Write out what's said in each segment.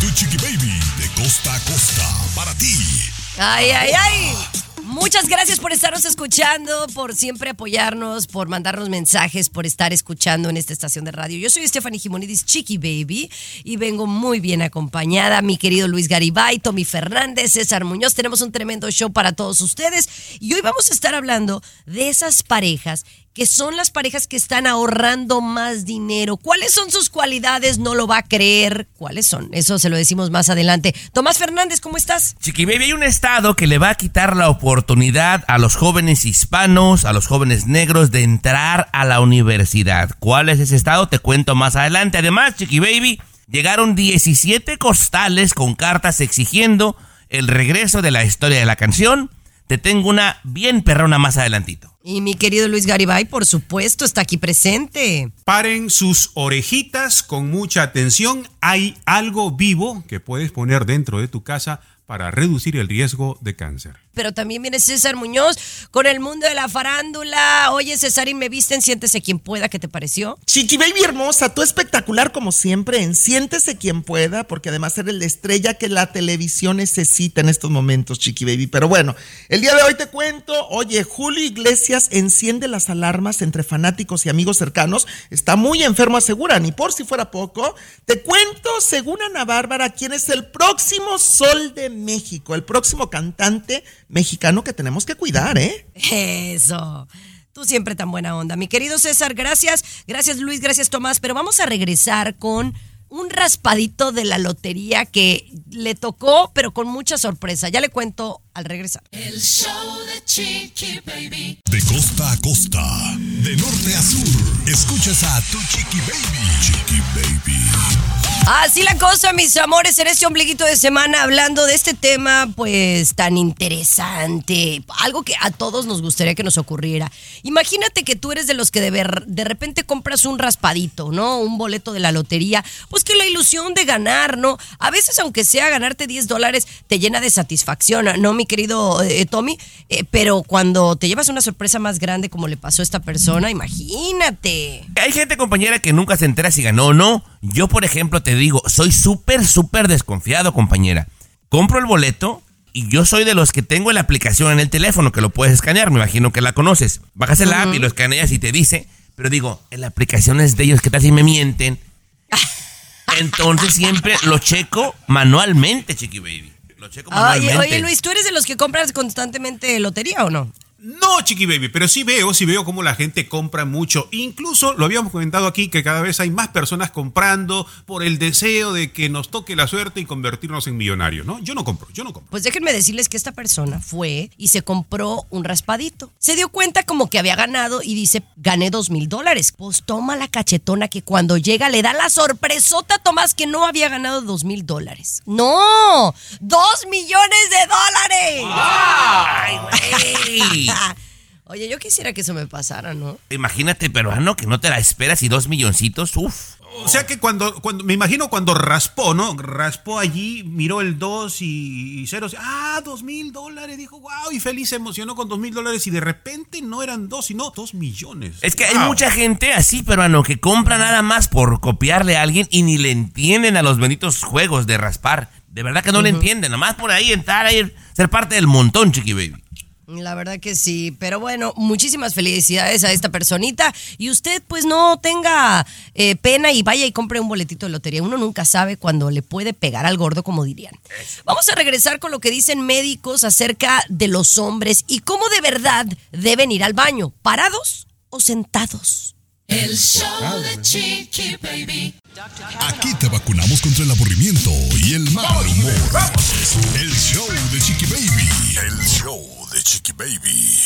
Tu Chiqui Baby de costa a costa para ti. Ay, ay, ay. Muchas gracias por estarnos escuchando, por siempre apoyarnos, por mandarnos mensajes, por estar escuchando en esta estación de radio. Yo soy Stephanie Jimonidis, Chiqui Baby, y vengo muy bien acompañada. Mi querido Luis Garibay, Tommy Fernández, César Muñoz. Tenemos un tremendo show para todos ustedes. Y hoy vamos a estar hablando de esas parejas que son las parejas que están ahorrando más dinero. ¿Cuáles son sus cualidades? No lo va a creer. ¿Cuáles son? Eso se lo decimos más adelante. Tomás Fernández, ¿cómo estás? Chiqui Baby, hay un estado que le va a quitar la oportunidad a los jóvenes hispanos, a los jóvenes negros de entrar a la universidad. ¿Cuál es ese estado? Te cuento más adelante. Además, Chiqui Baby, llegaron 17 costales con cartas exigiendo el regreso de la historia de la canción. Te tengo una bien perrona más adelantito. Y mi querido Luis Garibay, por supuesto, está aquí presente. Paren sus orejitas con mucha atención. Hay algo vivo que puedes poner dentro de tu casa para reducir el riesgo de cáncer. Pero también viene César Muñoz con el mundo de la farándula. Oye, César, y me visten, siéntese quien pueda. ¿Qué te pareció? Chiqui Baby hermosa, tú espectacular como siempre en Siéntese quien pueda, porque además eres la estrella que la televisión necesita en estos momentos, Chiqui Baby. Pero bueno, el día de hoy te cuento, oye, Julio Iglesias enciende las alarmas entre fanáticos y amigos cercanos. Está muy enfermo, aseguran, y por si fuera poco, te cuento, según Ana Bárbara, quién es el próximo sol de México, el próximo cantante mexicano que tenemos que cuidar, ¿eh? Eso. Tú siempre tan buena onda. Mi querido César, gracias. Gracias Luis, gracias Tomás. Pero vamos a regresar con un raspadito de la lotería que le tocó, pero con mucha sorpresa. Ya le cuento al regresar. El show de Chiqui Baby. De costa a costa, de norte a sur, escuchas a tu Chiqui Baby. Chiqui Baby. Así la cosa, mis amores, en este ombliguito de semana hablando de este tema, pues tan interesante, algo que a todos nos gustaría que nos ocurriera. Imagínate que tú eres de los que de, repente compras un raspadito, ¿no? Un boleto de la lotería, pues que la ilusión de ganar, ¿no? A veces, aunque sea ganarte 10 dólares, te llena de satisfacción, ¿no, mi querido eh, Tommy? Eh, pero cuando te llevas una sorpresa más grande como le pasó a esta persona, imagínate. Hay gente, compañera, que nunca se entera si ganó o no. Yo, por ejemplo, te digo, soy súper, súper desconfiado, compañera. Compro el boleto y yo soy de los que tengo la aplicación en el teléfono que lo puedes escanear. Me imagino que la conoces. Bajas el app y lo escaneas y te dice. Pero digo, en la aplicación es de ellos. ¿Qué tal si me mienten? Entonces siempre lo checo manualmente, Chiqui Baby. Lo checo Oye, manualmente. oye, Luis, ¿tú eres de los que compras constantemente lotería o no? No, Chiqui Baby, pero sí veo, sí veo cómo la gente compra mucho. Incluso lo habíamos comentado aquí que cada vez hay más personas comprando por el deseo de que nos toque la suerte y convertirnos en millonarios, ¿no? Yo no compro, yo no compro. Pues déjenme decirles que esta persona fue y se compró un raspadito. Se dio cuenta como que había ganado y dice, gané dos mil dólares. Pues toma la cachetona que cuando llega le da la sorpresota a Tomás que no había ganado dos mil dólares. ¡No! ¡Dos millones de dólares! Oye, yo quisiera que eso me pasara, ¿no? Imagínate, peruano, que no te la esperas y dos milloncitos, uf. O sea que cuando, cuando, me imagino cuando raspó, ¿no? Raspó allí, miró el 2 y, y ceros. Ah, dos mil dólares, dijo, wow, y feliz se emocionó con dos mil dólares y de repente no eran dos, sino dos millones. Es que hay mucha gente así, peruano, que compra nada más por copiarle a alguien y ni le entienden a los benditos juegos de raspar. De verdad que no le entienden, nomás por ahí entrar a ir, ser parte del montón, chiqui baby. La verdad que sí, pero bueno, muchísimas felicidades a esta personita y usted pues no tenga eh, pena y vaya y compre un boletito de lotería. Uno nunca sabe cuándo le puede pegar al gordo, como dirían. Vamos a regresar con lo que dicen médicos acerca de los hombres y cómo de verdad deben ir al baño, parados o sentados. El show de Chiqui Baby. Aquí te vacunamos contra el aburrimiento y el mal humor. El show de Chiqui Baby. El show de Chiqui Baby.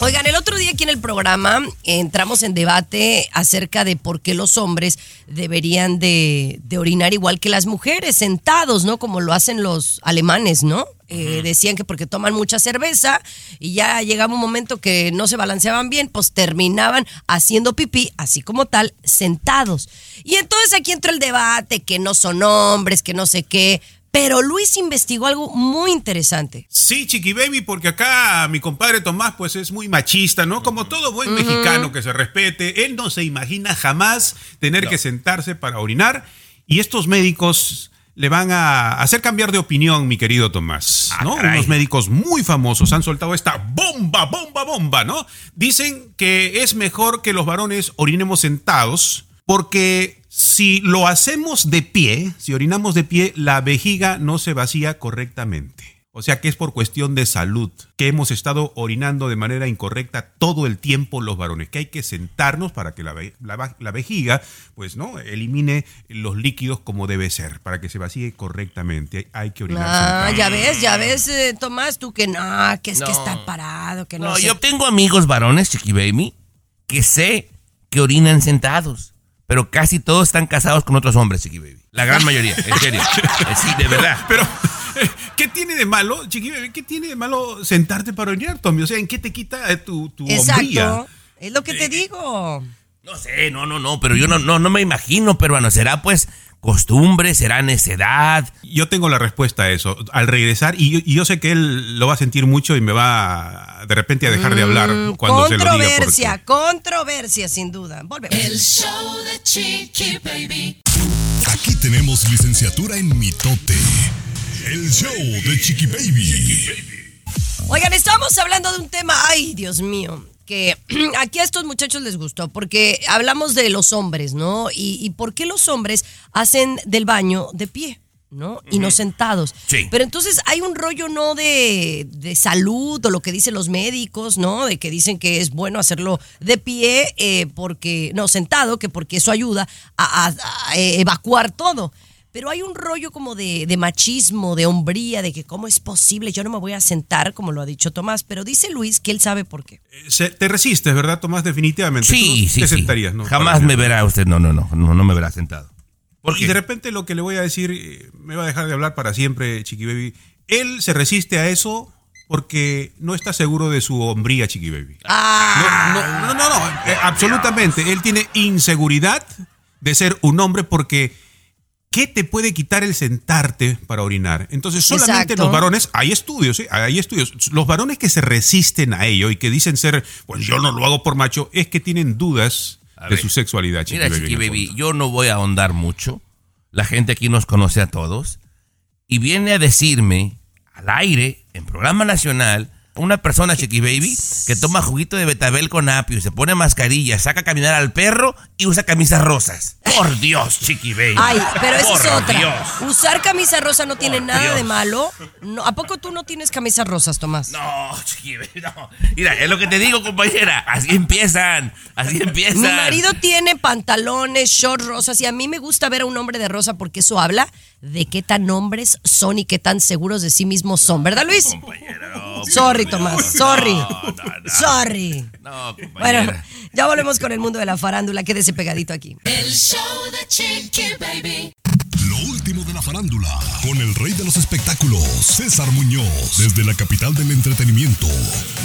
Oigan, el otro día aquí en el programa entramos en debate acerca de por qué los hombres deberían de, de orinar igual que las mujeres, sentados, ¿no? Como lo hacen los alemanes, ¿no? Eh, Decían que porque toman mucha cerveza y ya llegaba un momento que no se balanceaban bien, pues terminaban haciendo pipí, así como tal, sentados. Y entonces aquí entró el debate, que no son hombres, que no sé qué. Pero Luis investigó algo muy interesante. Sí, Chiqui Baby, porque acá mi compadre Tomás pues es muy machista, ¿no? Como todo buen mexicano que se respete, él no se imagina jamás tener que sentarse para orinar y estos médicos le van a hacer cambiar de opinión, mi querido Tomás, Ah, ¿no? caray. Unos médicos muy famosos han soltado esta bomba, bomba, bomba, ¿no? Dicen que es mejor que los varones orinemos sentados porque si lo hacemos de pie, si orinamos de pie, la vejiga no se vacía correctamente. O sea que es por cuestión de salud, que hemos estado orinando de manera incorrecta todo el tiempo los varones, que hay que sentarnos para que la, ve- la la vejiga, pues, ¿no? Elimine los líquidos como debe ser, para que se vacíe correctamente. Hay que orinar Ah, sentado. ya ves, ya ves, eh, Tomás, tú que no, que es que No. estar parado, que no, No, sé. yo tengo amigos varones, Chiqui Baby, que sé que orinan sentados. Pero casi todos están casados con otros hombres, Chiqui Baby. La gran mayoría, en serio. Eh, Sí, de verdad. Pero, eh, ¿qué tiene de malo, Chiqui Baby, ¿Qué tiene de malo sentarte para orinar, Tommy? O sea, ¿en qué te quita eh, tu, tu hombría? Exacto. Es lo que te digo. No sé, no, no, no, pero yo no, no, no me imagino, peruano. ¿Será pues costumbre? ¿Será necedad? Yo tengo la respuesta a eso. Al regresar, y yo, y yo sé que él lo va a sentir mucho y me va de repente a dejar de hablar Mm, cuando se lo diga. controversia, porque- controversia, sin duda. Volvemos. El show de Chiqui Baby. Aquí tenemos licenciatura en mitote. El show de Chiqui Baby. Oigan, estamos hablando de un tema, ay, Dios mío, que aquí a estos muchachos les gustó, porque hablamos de los hombres, ¿no? Y, y por qué los hombres hacen del baño de pie. ¿no? Y no sentados. Sí. Pero entonces hay un rollo no de, de salud o lo que dicen los médicos, ¿no? De que dicen que es bueno hacerlo de pie eh, porque, no, sentado, que porque eso ayuda a, a- a evacuar todo. Pero hay un rollo como de, de machismo, de hombría, de que cómo es posible, yo no me voy a sentar, como lo ha dicho Tomás, pero dice Luis que él sabe por qué. Se- te resistes, ¿verdad, Tomás? Definitivamente. Sí, Tú sí, te sí. sentarías, ¿no? Jamás me verá usted, no, no, no, no, no me verá sentado. ¿Por Y qué? de repente lo que le voy a decir eh, me va a dejar de hablar para siempre, Chiqui Baby. Él se resiste a eso porque no está seguro de su hombría, Chiqui Baby. Ah, No, no, no, no, no, eh, absolutamente. Él tiene inseguridad de ser un hombre porque ¿qué te puede quitar el sentarte para orinar? Entonces, solamente Exacto. los varones, hay estudios, ¿sí? hay estudios, los varones que se resisten a ello y que dicen ser, pues yo no lo hago por macho, es que tienen dudas A de ver. su sexualidad, Chiqui Mira, Baby. Chiqui Baby, yo no voy a ahondar mucho. La gente aquí nos conoce a todos. Y viene a decirme, al aire, en programa nacional, una persona, Chiqui Baby, que toma juguito de betabel con apio, se pone mascarilla, saca a caminar al perro y usa camisas rosas. Por Dios, Chiqui Baby. Ay, pero esa es otra. Dios. Usar camisa rosa no tiene Por nada de malo. No, ¿A poco tú no tienes camisas rosas, Tomás? No, Chiqui Baby, no. Mira, es lo que te digo, compañera. Así empiezan. Así empiezan. Mi marido tiene pantalones, shorts rosas y a mí me gusta ver a un hombre de rosa porque eso habla de qué tan hombres son y qué tan seguros de sí mismos son, ¿verdad, Luis? Compañera, no, Sorry, Tomás, sorry. No, no, no. Sorry. Bueno, ya volvemos con el mundo de la farándula. Quédese pegadito aquí. El show de Chiqui Baby. Lo último de la farándula, con el rey de los espectáculos, César Muñoz, desde la capital del entretenimiento,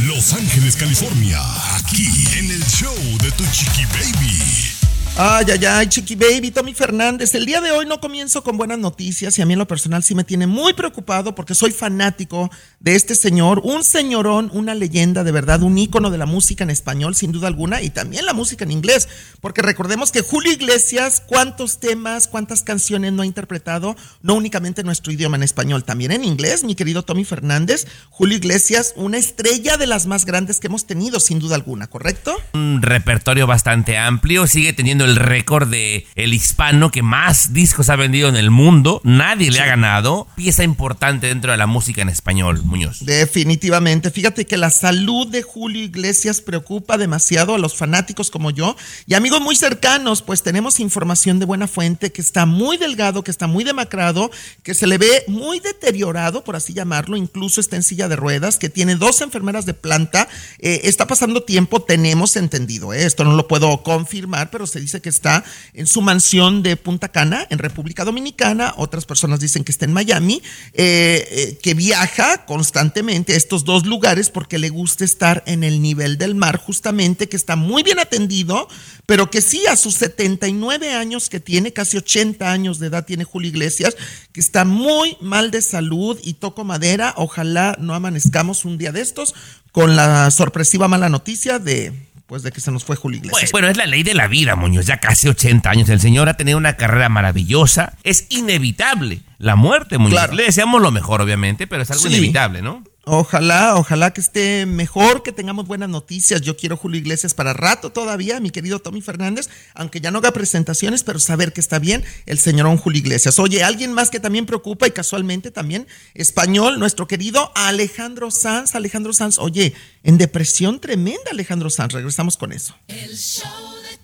Los Ángeles, California, aquí en el show de Tu Chiqui Baby. Ay, ay, ay, Chiqui Baby, Tommy Fernández. El día de hoy no comienzo con buenas noticias y a mí en lo personal sí me tiene muy preocupado porque soy fanático de este señor, un señorón, una leyenda de verdad, un ícono de la música en español sin duda alguna y también la música en inglés, porque recordemos que Julio Iglesias, cuántos temas, cuántas canciones no ha interpretado, no únicamente en nuestro idioma en español, también en inglés, mi querido Tommy Fernández. Julio Iglesias, una estrella de las más grandes que hemos tenido sin duda alguna, ¿correcto? un repertorio bastante amplio, sigue teniendo el récord de el hispano que más discos ha vendido en el mundo, nadie le ha ganado, pieza importante dentro de la música en español, Muñoz. Definitivamente. Fíjate que la salud de Julio Iglesias preocupa demasiado a los fanáticos como yo y amigos muy cercanos, pues tenemos información de buena fuente que está muy delgado, que está muy demacrado, que se le ve muy deteriorado, por así llamarlo, incluso está en silla de ruedas, que tiene dos enfermeras de planta, eh, está pasando tiempo, tenemos entendido, ¿eh? esto no lo puedo confirmar, pero se dice que está en su mansión de Punta Cana, en República Dominicana. Otras personas dicen que está en Miami, eh, eh, que viaja constantemente a estos dos lugares porque le gusta estar en el nivel del mar, justamente, que está muy bien atendido, pero que sí, a sus 79 años que tiene, casi 80 años de edad tiene Julio Iglesias, que está muy mal de salud y toco madera. Ojalá no amanezcamos un día de estos con la sorpresiva mala noticia de pues de que se nos fue Julio Iglesias. Pues bueno, es la ley de la vida, Muñoz. Ya casi 80 años. El señor ha tenido una carrera maravillosa. Es inevitable la muerte, Muñoz. Claro. Le deseamos lo mejor, obviamente, pero es algo Sí. inevitable, ¿no? Ojalá, ojalá que esté mejor, que tengamos buenas noticias. Yo quiero Julio Iglesias para rato todavía, mi querido Tommy Fernández, aunque ya no haga presentaciones, pero saber que está bien el señorón Julio Iglesias. Oye, alguien más que también preocupa y casualmente también español, nuestro querido Alejandro Sanz. Alejandro Sanz, oye, en depresión tremenda Alejandro Sanz. Regresamos con eso. El show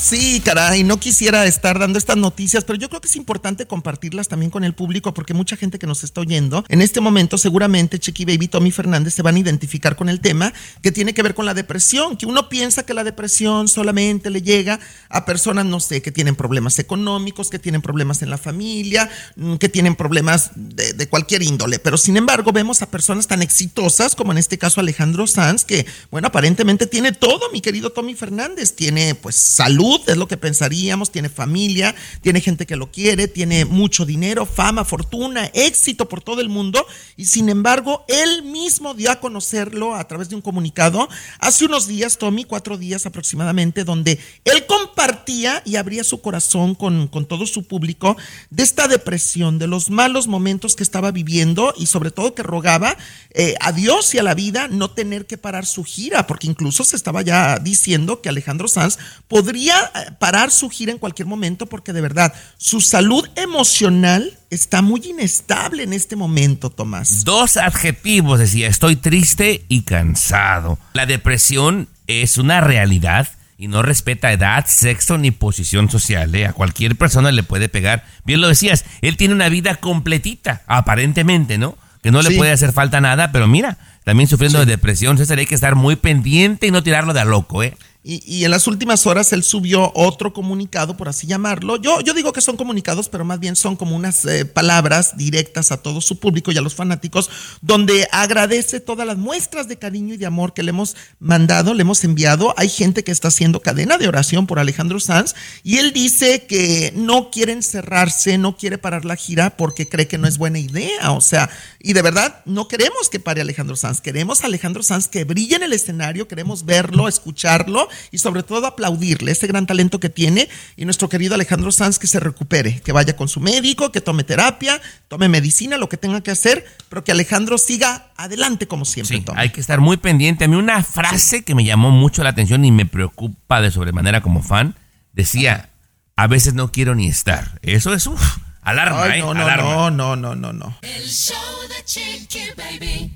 Sí, caray, no quisiera estar dando estas noticias, pero yo creo que es importante compartirlas también con el público porque mucha gente que nos está oyendo, en este momento seguramente Chiqui Baby, Tommy Fernández se van a identificar con el tema que tiene que ver con la depresión, que uno piensa que la depresión solamente le llega a personas, no sé, que tienen problemas económicos, que tienen problemas en la familia, mm, que tienen problemas de, de cualquier índole, pero sin embargo vemos a personas tan exitosas como en este caso Alejandro Sanz, que bueno, aparentemente tiene todo, mi querido Tommy Fernández, tiene pues salud, es lo que pensaríamos, tiene familia, tiene gente que lo quiere, tiene mucho dinero, fama, fortuna, éxito por todo el mundo. Y sin embargo él mismo dio a conocerlo a través de un comunicado hace unos días, Tommy, cuatro días aproximadamente, donde él compartía y abría su corazón con, con todo su público de esta depresión, de los malos momentos que estaba viviendo y sobre todo que rogaba eh, a Dios y a la vida no tener que parar su gira, porque incluso se estaba ya diciendo que Alejandro Sanz podría eh, parar su gira en cualquier momento porque de verdad su salud emocional está muy inestable en este momento, Tomás. Dos adjetivos, decía, estoy triste y cansado. La depresión es una realidad y no respeta edad, sexo ni posición social. ¿eh? A cualquier persona le puede pegar. Bien lo decías, él tiene una vida completita, aparentemente, ¿no? Que no le Sí. puede hacer falta nada, pero mira, también sufriendo de depresión, César, hay que estar muy pendiente y no tirarlo de a loco, ¿eh? Y, en las últimas horas él subió otro comunicado, por así llamarlo. Yo, yo digo que son comunicados, pero más bien son como unas eh, palabras directas a todo su público y a los fanáticos, donde agradece todas las muestras de cariño y de amor que le hemos mandado, le hemos enviado. Hay gente que está haciendo cadena de oración por Alejandro Sanz y él dice que no quiere encerrarse, no quiere parar la gira porque cree que no es buena idea. O sea, y de verdad no queremos que pare Alejandro Sanz, queremos a Alejandro Sanz que brille en el escenario, queremos verlo, escucharlo y sobre todo aplaudirle ese gran talento que tiene y nuestro querido Alejandro Sanz que se recupere, que vaya con su médico, que tome terapia, tome medicina, lo que tenga que hacer, pero que Alejandro siga adelante como siempre. Sí, hay que estar muy pendiente. A mí una frase que me llamó mucho la atención y me preocupa de sobremanera como fan, decía, a veces no quiero ni estar. Eso es, uf, alarma, Ay, ¿eh? no, no, alarma. no, no, no, no, no. El show de Chiqui Baby.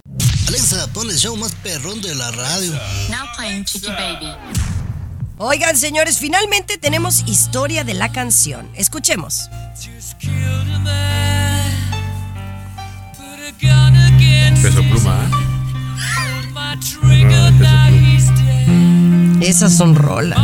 Alexa, pon el show más perrón de la radio. Now playing Chicky Baby. Oigan, señores, finalmente tenemos historia de la canción. Escuchemos. Peso pluma. Esas son rolas.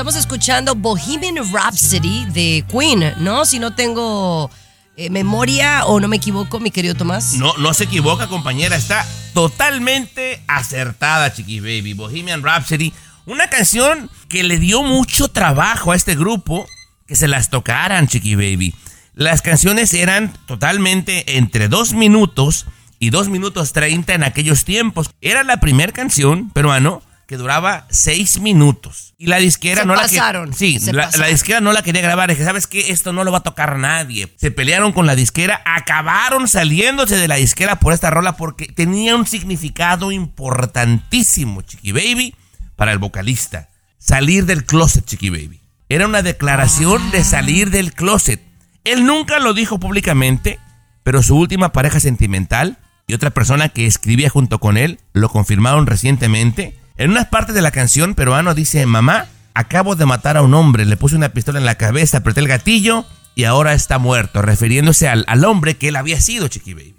Estamos escuchando Bohemian Rhapsody de Queen, ¿no? Si no tengo eh, memoria o no me equivoco, mi querido Tomás. No, no se equivoca, compañera. Está totalmente acertada, Chiqui Baby. Bohemian Rhapsody. Una canción que le dio mucho trabajo a este grupo que se las tocaran, Chiqui Baby. Las canciones eran totalmente entre dos minutos y dos minutos treinta en aquellos tiempos. Era la primera canción peruano que duraba seis minutos. Y la disquera Se no pasaron, la que, Sí, se la, pasaron. la disquera no la quería grabar. Dije, ¿sabes qué? Esto no lo va a tocar nadie. Se pelearon con la disquera, acabaron saliéndose de la disquera por esta rola porque tenía un significado importantísimo, Chiqui Baby, para el vocalista. Salir del closet, Chiqui Baby. Era una declaración de salir del closet. Él nunca lo dijo públicamente, pero su última pareja sentimental y otra persona que escribía junto con él lo confirmaron recientemente. En unas partes de la canción, peruano dice, mamá, acabo de matar a un hombre, le puse una pistola en la cabeza, apreté el gatillo y ahora está muerto, refiriéndose al, al hombre que él había sido, Chiqui Baby.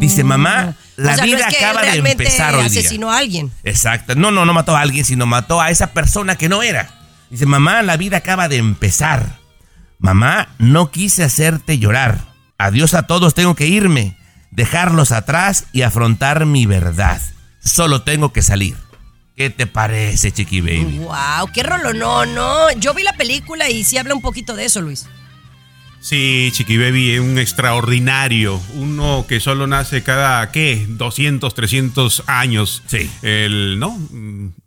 Dice, mamá, la Oh. O sea, no vida es que acaba de empezar hoy día. asesinó a alguien. Exacto. No, no, no mató a alguien, sino mató a esa persona que no era. Dice, mamá, la vida acaba de empezar. Mamá, no quise hacerte llorar. Adiós a todos, tengo que irme, dejarlos atrás y afrontar mi verdad. Solo tengo que salir. ¿Qué te parece, Chiqui Baby? Wow, qué rolo, no, no. Yo vi la película y sí habla un poquito de eso, Luis. Sí, Chiqui Baby es un extraordinario. Uno que solo nace cada, ¿qué? 200, 300 años. Sí. El, ¿no?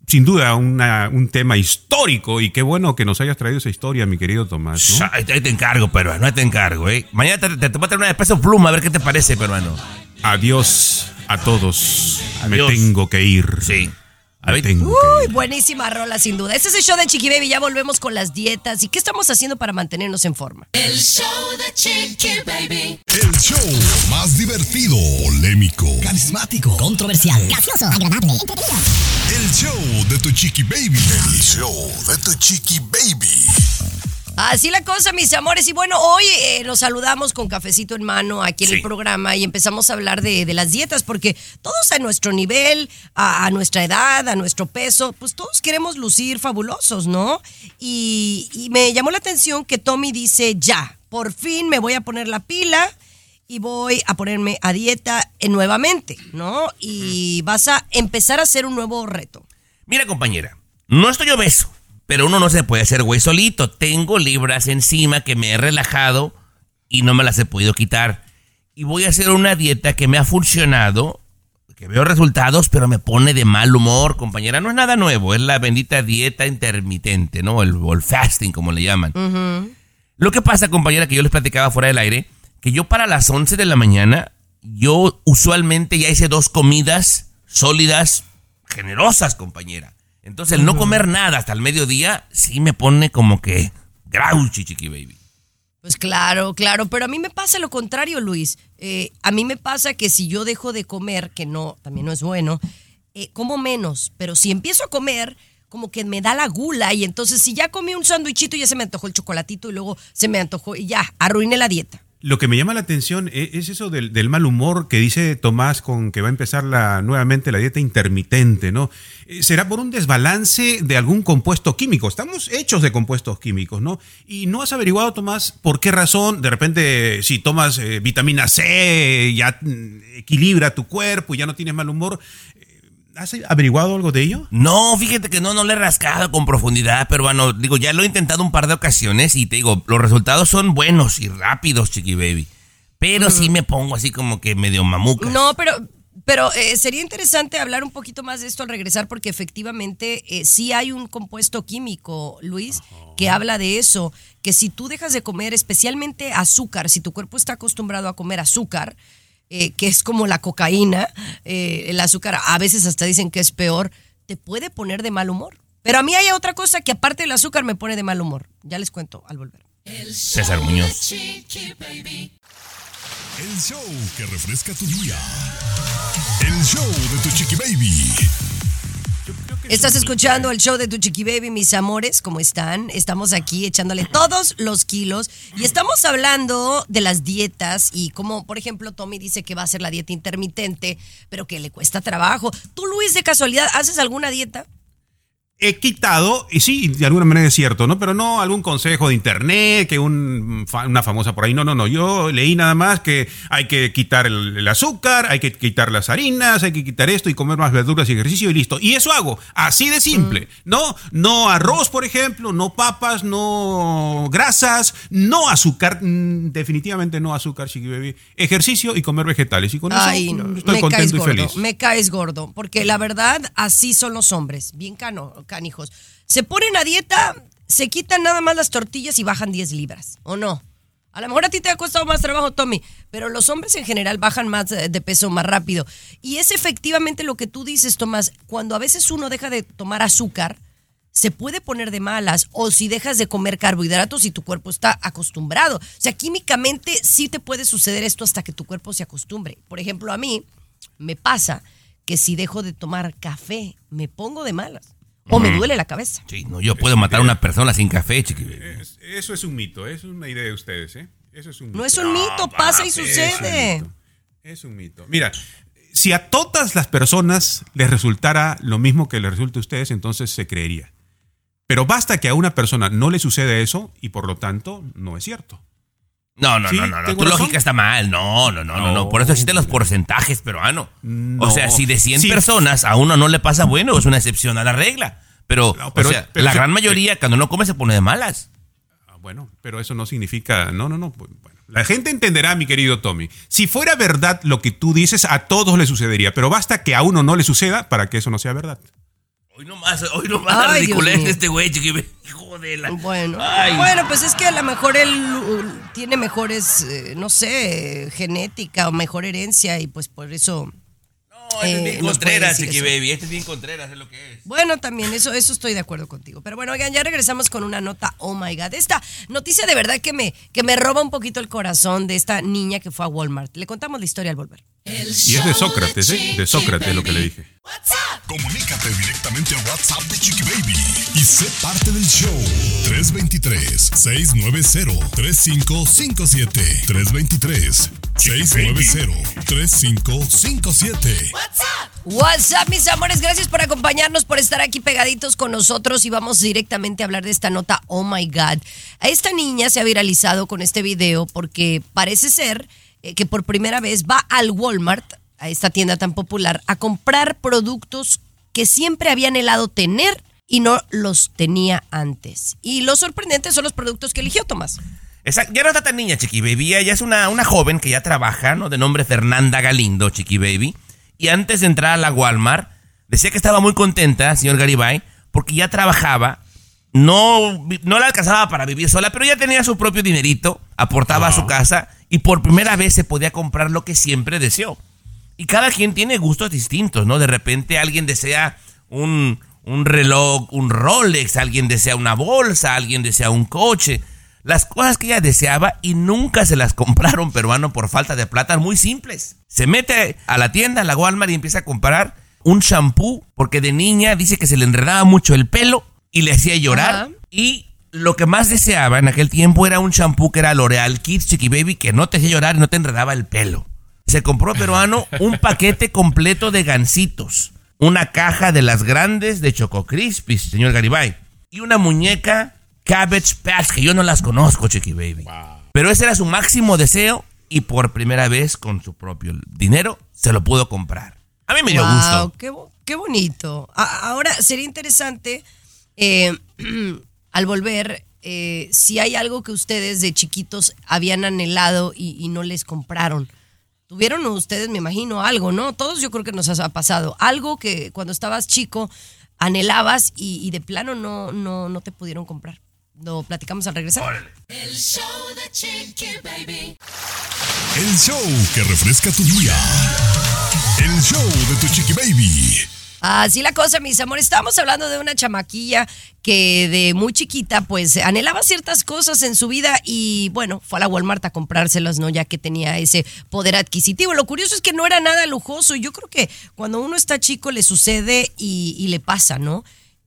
Sin duda, una- un tema histórico. Y qué bueno que nos hayas traído esa historia, mi querido Tomás. ¿no? Ahí, ahí te encargo, peruano, ahí te encargo, ¿eh? Mañana te, te, te voy a traer una de peso pluma, a ver qué te parece, peruano. Adiós a todos. Adiós. Me tengo que ir. Sí. A ver, tengo Uy, buenísima rola, sin duda. Este es el show de Chiqui Baby. Ya volvemos con las dietas. ¿Y qué estamos haciendo para mantenernos en forma? El show de Chiqui Baby. El show más divertido, polémico, Carismático, controversial, gracioso, agradable, entretenido. el show de tu chiqui baby. El show de tu chiqui baby. Así la cosa, mis amores. Y bueno, hoy eh, nos saludamos con cafecito en mano aquí en Sí. el programa y empezamos a hablar de, de las dietas porque todos a nuestro nivel, a, a nuestra edad, a nuestro peso, pues todos queremos lucir fabulosos, ¿no? Y, y me llamó la atención que Tommy dice, ya, por fin me voy a poner la pila y voy a ponerme a dieta eh, nuevamente, ¿no? Y vas a empezar a hacer un nuevo reto. Mira, compañera, no estoy obeso, pero uno no se puede hacer güey solito. Tengo libras encima que me he relajado y no me las he podido quitar. Y voy a hacer una dieta que me ha funcionado, que veo resultados, pero me pone de mal humor, compañera. No es nada nuevo, es la bendita dieta intermitente, ¿no? El, o el fasting, como le llaman. Lo que pasa, compañera, que yo les platicaba fuera del aire, que yo para las 11 de la mañana, yo usualmente ya hice dos comidas sólidas, generosas, compañera. Entonces, el no comer nada hasta el mediodía, sí me pone como que grouchy, chiqui baby. Pues claro, claro, pero a mí me pasa lo contrario, Luis. Eh, a mí me pasa que si yo dejo de comer, que no, también no es bueno, eh, como menos, pero si empiezo a comer, como que me da la gula y entonces si ya comí un sándwichito ya se me antojó el chocolatito y luego se me antojó y ya, arruiné la dieta. Lo que me llama la atención e- es eso del, mal humor que dice Tomás con que va a empezar la, nuevamente la dieta intermitente, ¿no? Eh, ¿Será por un desbalance de algún compuesto químico? Estamos hechos de compuestos químicos, ¿no? Y no has averiguado, Tomás, por qué razón, de repente, si tomas eh, vitamina C, ya mm, equilibra tu cuerpo y ya no tienes mal humor. ¿Has averiguado algo de ello? No, fíjate que no, no le he rascado con profundidad, pero bueno, digo, ya lo he intentado un par de ocasiones y te digo, los resultados son buenos y rápidos, chiqui baby. Pero sí me pongo así como que medio mamuca. No, pero, pero eh, sería interesante hablar un poquito más de esto al regresar porque efectivamente eh, sí hay un compuesto químico, Luis, que habla de eso, que si tú dejas de comer especialmente azúcar, si tu cuerpo está acostumbrado a comer azúcar, eh, que es como la cocaína, eh, el azúcar a veces hasta dicen que es peor, te puede poner de mal humor. Pero a mí hay otra cosa que aparte del azúcar me pone de mal humor. Ya les cuento al volver. César Muñoz. Chiqui Baby. El show que refresca tu día. El show de tu chiqui baby. Estás escuchando el show de tu chiqui baby, mis amores, ¿cómo están? Estamos aquí echándole todos los kilos y estamos hablando de las dietas y como, por ejemplo, Tommy dice que va a hacer la dieta intermitente, pero que le cuesta trabajo. ¿Tú, Luis, de casualidad, haces alguna dieta? He quitado, y sí, de alguna manera es cierto, ¿no? Pero no algún consejo de internet, que un, una famosa por ahí. No, no, no. Yo leí nada más que hay que quitar el, el azúcar, hay que quitar las harinas, hay que quitar esto y comer más verduras y ejercicio y listo. Y eso hago, así de simple, ¿no? No arroz, por ejemplo, no papas, no grasas, no azúcar, mm, definitivamente no azúcar, chiqui baby. Ejercicio y comer vegetales. Y con Ay, eso mm, estoy me caes y gordo, feliz. me caes gordo, porque la verdad, así son los hombres, bien cano, canijos. Se ponen a dieta, se quitan nada más las tortillas y bajan 10 libras, ¿o no? A lo mejor a ti te ha costado más trabajo, Tommy, pero los hombres en general bajan más eh, de peso más rápido. Y es efectivamente lo que tú dices, Tomás, cuando a veces uno deja de tomar azúcar, se puede poner de malas o si dejas de comer carbohidratos y tu cuerpo está acostumbrado. O sea, químicamente sí te puede suceder esto hasta que tu cuerpo se acostumbre. Por ejemplo, a mí me pasa que si dejo de tomar café, me pongo de malas. O me duele la cabeza. Sí, no, yo puedo matar a una persona sin café, chiqui baby. Es- eso es un mito, es una idea de ustedes, ¿eh? Eso es un mito. No es un mito, pasa y Es un sucede. mito. Es un mito. Mira, si a todas las personas les resultara lo mismo que les resulta a ustedes, entonces se creería. Pero basta que a una persona no le suceda eso y por lo tanto no es cierto. No, no, Sí, no, no, no. ¿tengo Tu razón? lógica está mal. No, no, no, no, no. Por eso existen los porcentajes peruanos. No. O sea, si de 100 Sí. personas a uno no le pasa bueno, es una excepción a la regla. Pero, No, pero- o sea, pero la gran mayoría cuando no come se pone de malas. Ah, Bueno, pero eso no significa. No, no, no. Bueno, la gente entenderá, mi querido Tommy. Si fuera verdad lo que tú dices, a todos le sucedería. Pero basta que a uno no le suceda para que eso no sea verdad. Hoy nomás, hoy nomás Ay, ridiculez este güey, chiqui. Hijo de la... Bueno, Ay. bueno, pues es que a lo mejor él uh, tiene mejores, eh, no sé, genética o mejor herencia y pues por eso. No, este es eh, bien Contreras, chiqui baby. Este es bien Contreras, es lo que es. Bueno, también, eso, eso estoy de acuerdo contigo. Pero bueno, oigan, ya regresamos con una nota, oh my God. Esta noticia de verdad que me, que me roba un poquito el corazón de esta niña que fue a Walmart. Le contamos la historia al volver. Y es de Sócrates, ¿eh? De Sócrates lo que le dije. Comunícate directamente a WhatsApp de Chiqui Baby y sé parte del show. 323-690-3557. 323-690-3557. What's up, mis amores, gracias por acompañarnos, por estar aquí pegaditos con nosotros y vamos directamente a hablar de esta nota, oh my God. A esta niña se ha viralizado con este video porque parece ser eh, que por primera vez va al Walmart, a esta tienda tan popular, a comprar productos que siempre había anhelado tener y no los tenía antes. Y lo sorprendente son los productos que eligió Tomás. Exacto. Ya no está tan niña, Chiqui Baby. Ella es una, una joven que ya trabaja, ¿no? De nombre Fernanda Galindo, Chiqui Baby. Y antes de entrar a la Walmart, decía que estaba muy contenta, señor Garibay, porque ya trabajaba. No, no le alcanzaba para vivir sola, pero ya tenía su propio dinerito, aportaba a su casa y por primera vez se podía comprar lo que siempre deseó. Y cada quien tiene gustos distintos, ¿no? De repente alguien desea un, un reloj, un Rolex, alguien desea una bolsa, alguien desea un coche. Las cosas que ella deseaba y nunca se las compraron peruano por falta de plata, muy simples. Se mete a la tienda, a la Walmart y empieza a comprar un shampoo porque de niña dice que se le enredaba mucho el pelo y le hacía llorar. Y lo que más deseaba en aquel tiempo era un shampoo que era L'Oreal Kids Chiqui Baby que no te hacía llorar y no te enredaba el pelo. Se compró peruano un paquete completo de gansitos, una caja de las grandes de Choco Crispies, señor Garibay, y una muñeca Cabbage Patch que yo no las conozco, Chiqui Baby. Pero ese era su máximo deseo y por primera vez con su propio dinero se lo pudo comprar. A mí me dio Wow, gusto. Qué, qué bonito. A- ahora, sería interesante, eh, al volver, eh, si hay algo que ustedes de chiquitos habían anhelado y, y no les compraron. Tuvieron ustedes, me imagino, algo, ¿no? Todos yo creo que nos ha pasado. Algo que cuando estabas chico anhelabas y, y de plano no, no, no te pudieron comprar. Lo platicamos al regresar. El show de Chiqui Baby. El show que refresca tu día. El show de tu Chiqui Baby. Así la cosa, mis amores. Estábamos hablando de una chamaquilla que de muy chiquita, pues anhelaba ciertas cosas en su vida y bueno, fue a la Walmart a comprárselas, ¿no? Ya que tenía ese poder adquisitivo. Lo curioso es que no era nada lujoso. Yo creo que cuando uno está chico le sucede y, y le pasa, ¿no?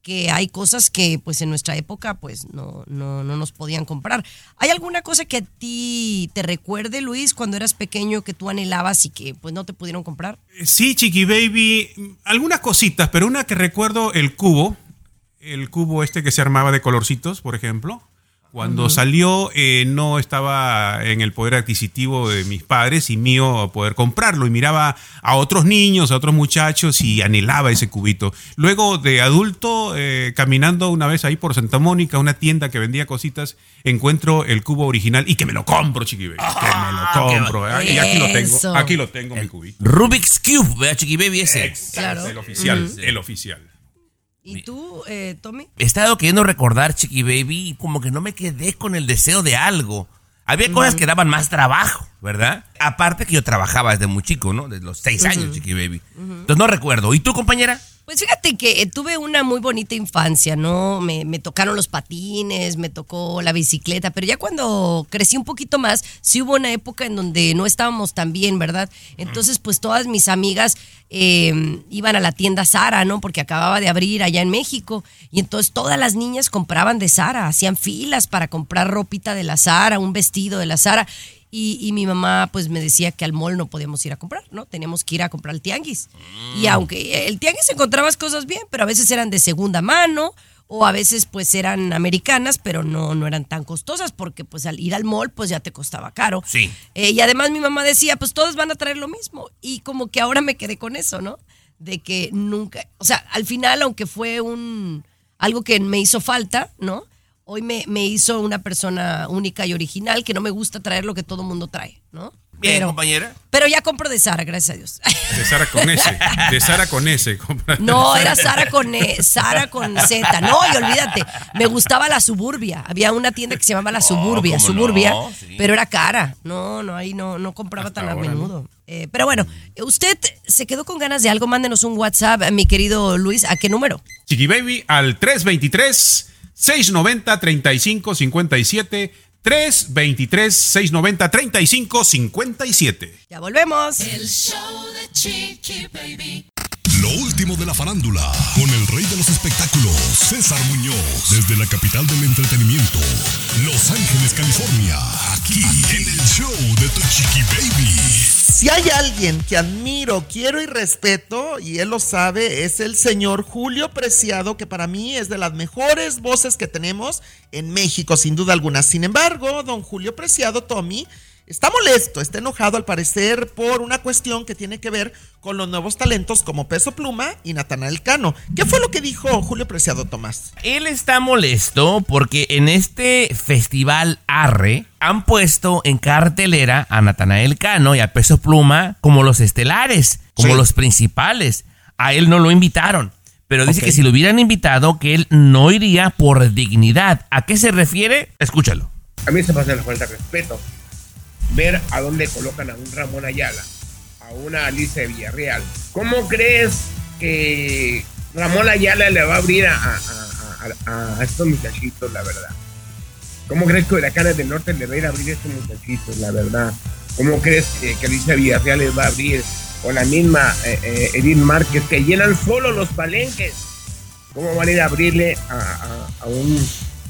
Que hay cosas que pues en nuestra época pues no, no, no nos podían comprar. ¿Hay alguna cosa que a ti te recuerde, Luis, cuando eras pequeño que tú anhelabas y que pues no te pudieron comprar? Sí, Chiqui Baby, algunas cositas, pero una que recuerdo, el cubo, el cubo este que se armaba de colorcitos, por ejemplo. Cuando salió eh, no estaba en el poder adquisitivo de mis padres y mío poder comprarlo y miraba a otros niños, a otros muchachos y anhelaba ese cubito. Luego de adulto, eh, caminando una vez ahí por Santa Mónica, una tienda que vendía cositas, encuentro el cubo original y que me lo compro, Chiqui Baby, que me lo compro. Y aquí lo tengo, aquí lo tengo, mi cubito. Rubik's Cube, ¿verdad, Chiqui Baby ese? Claro. El oficial, el oficial. ¿Y tú, eh, Tommy? He estado queriendo recordar, Chiqui Baby, y como que no me quedé con el deseo de algo. Había cosas que daban más trabajo, ¿verdad? Aparte que yo trabajaba desde muy chico, ¿no? Desde los seis años, Chiqui Baby. Entonces no recuerdo. ¿Y tú, compañera? Pues fíjate que eh, tuve una muy bonita infancia, ¿no? Me, me tocaron los patines, me tocó la bicicleta, pero ya cuando crecí un poquito más, sí hubo una época en donde no estábamos tan bien, ¿verdad? Entonces, pues todas mis amigas eh, iban a la tienda Sara, ¿no? Porque acababa de abrir allá en México. Y entonces todas las niñas compraban de Sara, hacían filas para comprar ropita de la Sara, un vestido de la Sara. Y, y mi mamá pues me decía que al mall no podíamos ir a comprar, ¿no? Teníamos que ir a comprar al tianguis. Y aunque el tianguis encontrabas cosas bien, pero a veces eran de segunda mano o a veces pues eran americanas, pero no, no eran tan costosas porque pues al ir al mall pues ya te costaba caro. Sí. Eh, y además mi mamá decía, pues todos van a traer lo mismo. Y como que ahora me quedé con eso, ¿no? De que nunca, o sea, al final, aunque fue un algo que me hizo falta, ¿no? Hoy me, me hizo una persona única y original que no me gusta traer lo que todo mundo trae, ¿no? Bien, pero, compañera. pero ya compro de Sara, gracias a Dios. De Sara con S. De Sara con S. compra- No, era Sara con E, Sara con Z. No, y olvídate, me gustaba la Suburbia. Había una tienda que se llamaba La Suburbia, ¿cómo no? Suburbia, Sí. pero era cara. No, no, ahí no, no compraba tan a menudo. Eh, pero bueno, usted se quedó con ganas de algo, mándenos un WhatsApp, mi querido Luis, ¿a qué número? Chiqui Baby al 323 690 3557 323 690 3557 Ya volvemos. El show de Chiqui Baby. Lo último de la farándula, con el rey de los espectáculos, César Muñoz, desde la capital del entretenimiento, Los Ángeles, California, aquí en el show de Tu Chiqui Baby. Si hay alguien que admiro, quiero y respeto, y él lo sabe, es el señor Julio Preciado, que para mí es de las mejores voces que tenemos en México, sin duda alguna. Sin embargo, don Julio Preciado, Tommy, está molesto, está enojado al parecer por una cuestión que tiene que ver con los nuevos talentos como Peso Pluma y Natanael Cano. ¿Qué fue lo que dijo Julio Preciado, Tomás? Él está molesto porque en este festival Arre han puesto en cartelera a Natanael Cano y a Peso Pluma como los estelares, como Sí. los principales. A él no lo invitaron. Pero dice que si lo hubieran invitado, que él no iría por dignidad. ¿A qué se refiere? Escúchalo. A mí se me hace la falta de respeto ver a dónde colocan a un Ramón Ayala, a una Alicia de Villarreal. ¿Cómo crees que Ramón Ayala le va a abrir a, estos muchachitos, la verdad? ¿Cómo crees que Huracanes del Norte le va a ir a abrir a estos muchachitos, la verdad? ¿Cómo crees que, que Alicia Villarreal les va a abrir? O la misma eh, eh, Edith Márquez, que llenan solo los palenques. ¿Cómo van a ir a abrirle a un,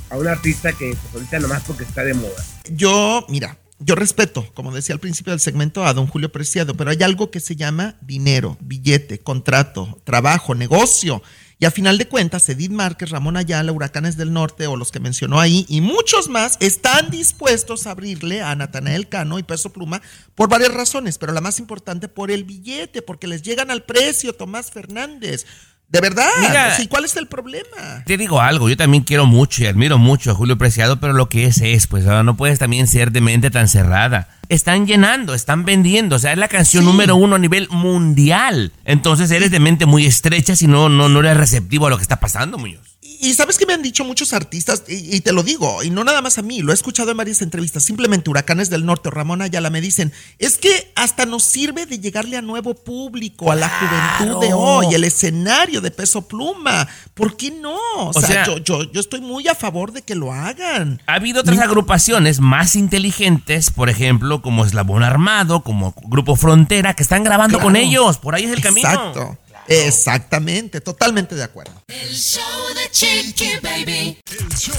a un artista que pues, ahorita nomás porque está de moda? Yo, mira, yo respeto, como decía al principio del segmento, a don Julio Preciado, pero hay algo que se llama dinero, billete, contrato, trabajo, negocio. Y a final de cuentas, Edith Márquez, Ramón Ayala, Huracanes del Norte o los que mencionó ahí y muchos más están dispuestos a abrirle a Natanael Cano y Peso Pluma por varias razones, pero la más importante por el billete, porque les llegan al precio, Tomás Fernández. De verdad, Mira, O sea, ¿y ¿cuál es el problema? Te digo algo, yo también quiero mucho y admiro mucho a Julio Preciado, pero lo que es es, pues ahora no puedes también ser de mente tan cerrada. Están llenando, están vendiendo, o sea, es la canción Sí. número uno a nivel mundial. Entonces eres de mente muy estrecha si no, no, no eres receptivo a lo que está pasando, Muñoz. Y sabes que me han dicho muchos artistas, y, y te lo digo, y no nada más a mí, lo he escuchado en varias entrevistas, simplemente Huracanes del Norte o Ramón Ayala me dicen, es que hasta nos sirve de llegarle a nuevo público, a la juventud de hoy, el escenario de peso pluma. ¿Por qué no? O, O sea, sea- yo, yo, yo estoy muy a favor de que lo hagan. Ha habido otras agrupaciones más inteligentes, por ejemplo, como Eslabón Armado, como Grupo Frontera, que están grabando con ellos. Por ahí es el camino. Exacto. Exactamente, totalmente de acuerdo. El show de Chiqui Baby. El show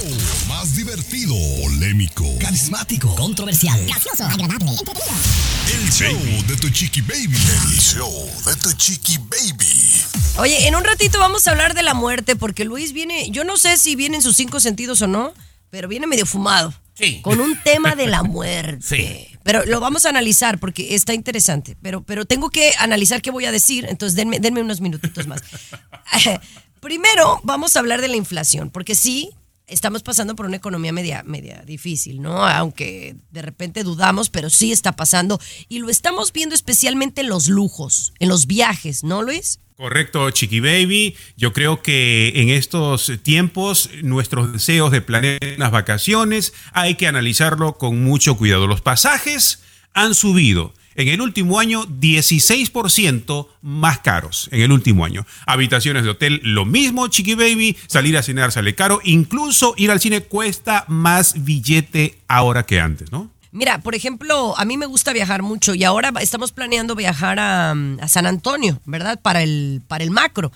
más divertido, polémico, Carismático, controversial, gracioso, agradable, entretenido. el show de Tu Chiqui Baby. El show de Tu Chiqui Baby. Oye, en un ratito vamos a hablar de la muerte porque Luis viene, yo no sé si viene en sus cinco sentidos o no, pero viene medio fumado. Sí. Con un tema de la muerte. Sí. Pero lo vamos a analizar porque está interesante. Pero, pero tengo que analizar qué voy a decir, entonces denme, denme unos minutitos más. Primero, vamos a hablar de la inflación, porque sí, estamos pasando por una economía media, media difícil, ¿no? Aunque de repente dudamos, pero sí está pasando. Y lo estamos viendo especialmente en los lujos, en los viajes, ¿no, Luis? Correcto, Chiqui Baby. Yo creo que en estos tiempos nuestros deseos de planear unas vacaciones hay que analizarlo con mucho cuidado. Los pasajes han subido. en el último año 16% más caros en el último año. Habitaciones de hotel, lo mismo, Chiqui Baby, salir a cenar sale caro, incluso ir al cine cuesta más billete ahora que antes, ¿no? Mira, por ejemplo, a mí me gusta viajar mucho y ahora estamos planeando viajar a, a San Antonio, ¿verdad? Para el, para el macro.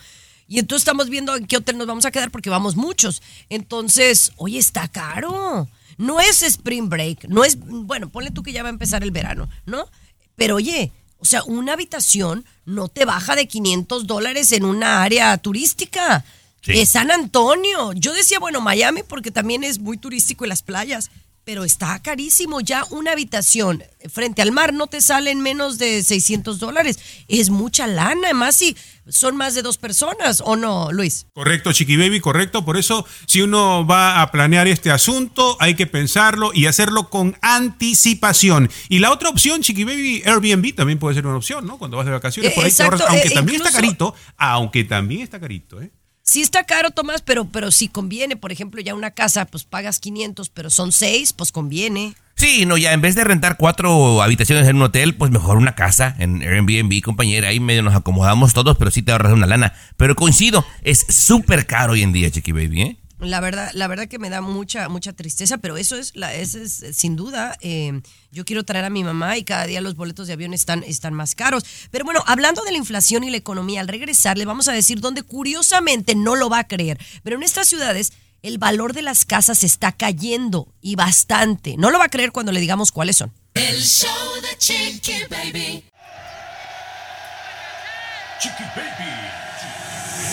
Y entonces estamos viendo en qué hotel nos vamos a quedar porque vamos muchos. Entonces, oye, está caro. No es Spring Break, no es, bueno, ponle tú que ya va a empezar el verano, ¿no? Pero oye, o sea, una habitación no te baja de 500 dólares en una área turística. Sí. San Antonio. Yo decía, bueno, Miami porque también es muy turístico en las playas, pero está carísimo. Ya una habitación frente al mar no te sale en menos de 600 dólares. Es mucha lana, además si son más de dos personas, ¿o no, Luis? Correcto, Chiqui Baby, correcto. Por eso, si uno va a planear este asunto, hay que pensarlo y hacerlo con anticipación. Y la otra opción, Chiqui Baby, Airbnb también puede ser una opción, ¿no? Cuando vas de vacaciones, Eh, por ahí te exacto, ahorras, aunque eh, también está carito, aunque también está carito, ¿eh? Sí está caro, Tomás, pero, pero si conviene, por ejemplo, ya una casa, pues pagas 500, pero son seis, pues conviene. Sí, no, ya en vez de rentar cuatro habitaciones en un hotel, pues mejor una casa en Airbnb, compañera. Ahí medio nos acomodamos todos, pero sí te ahorras una lana. Pero coincido, es súper caro hoy en día, Chiqui Baby, ¿eh? La verdad, la verdad que me da mucha, mucha tristeza, pero eso es, la, eso es eh, sin duda. eh, yo quiero traer a mi mamá y cada día los boletos de avión están, están más caros. Pero bueno, hablando de la inflación y la economía, al regresar le vamos a decir donde curiosamente no lo va a creer. Pero en estas ciudades el valor de las casas está cayendo y bastante. No lo va a creer cuando le digamos cuáles son. El show de Chiqui Baby.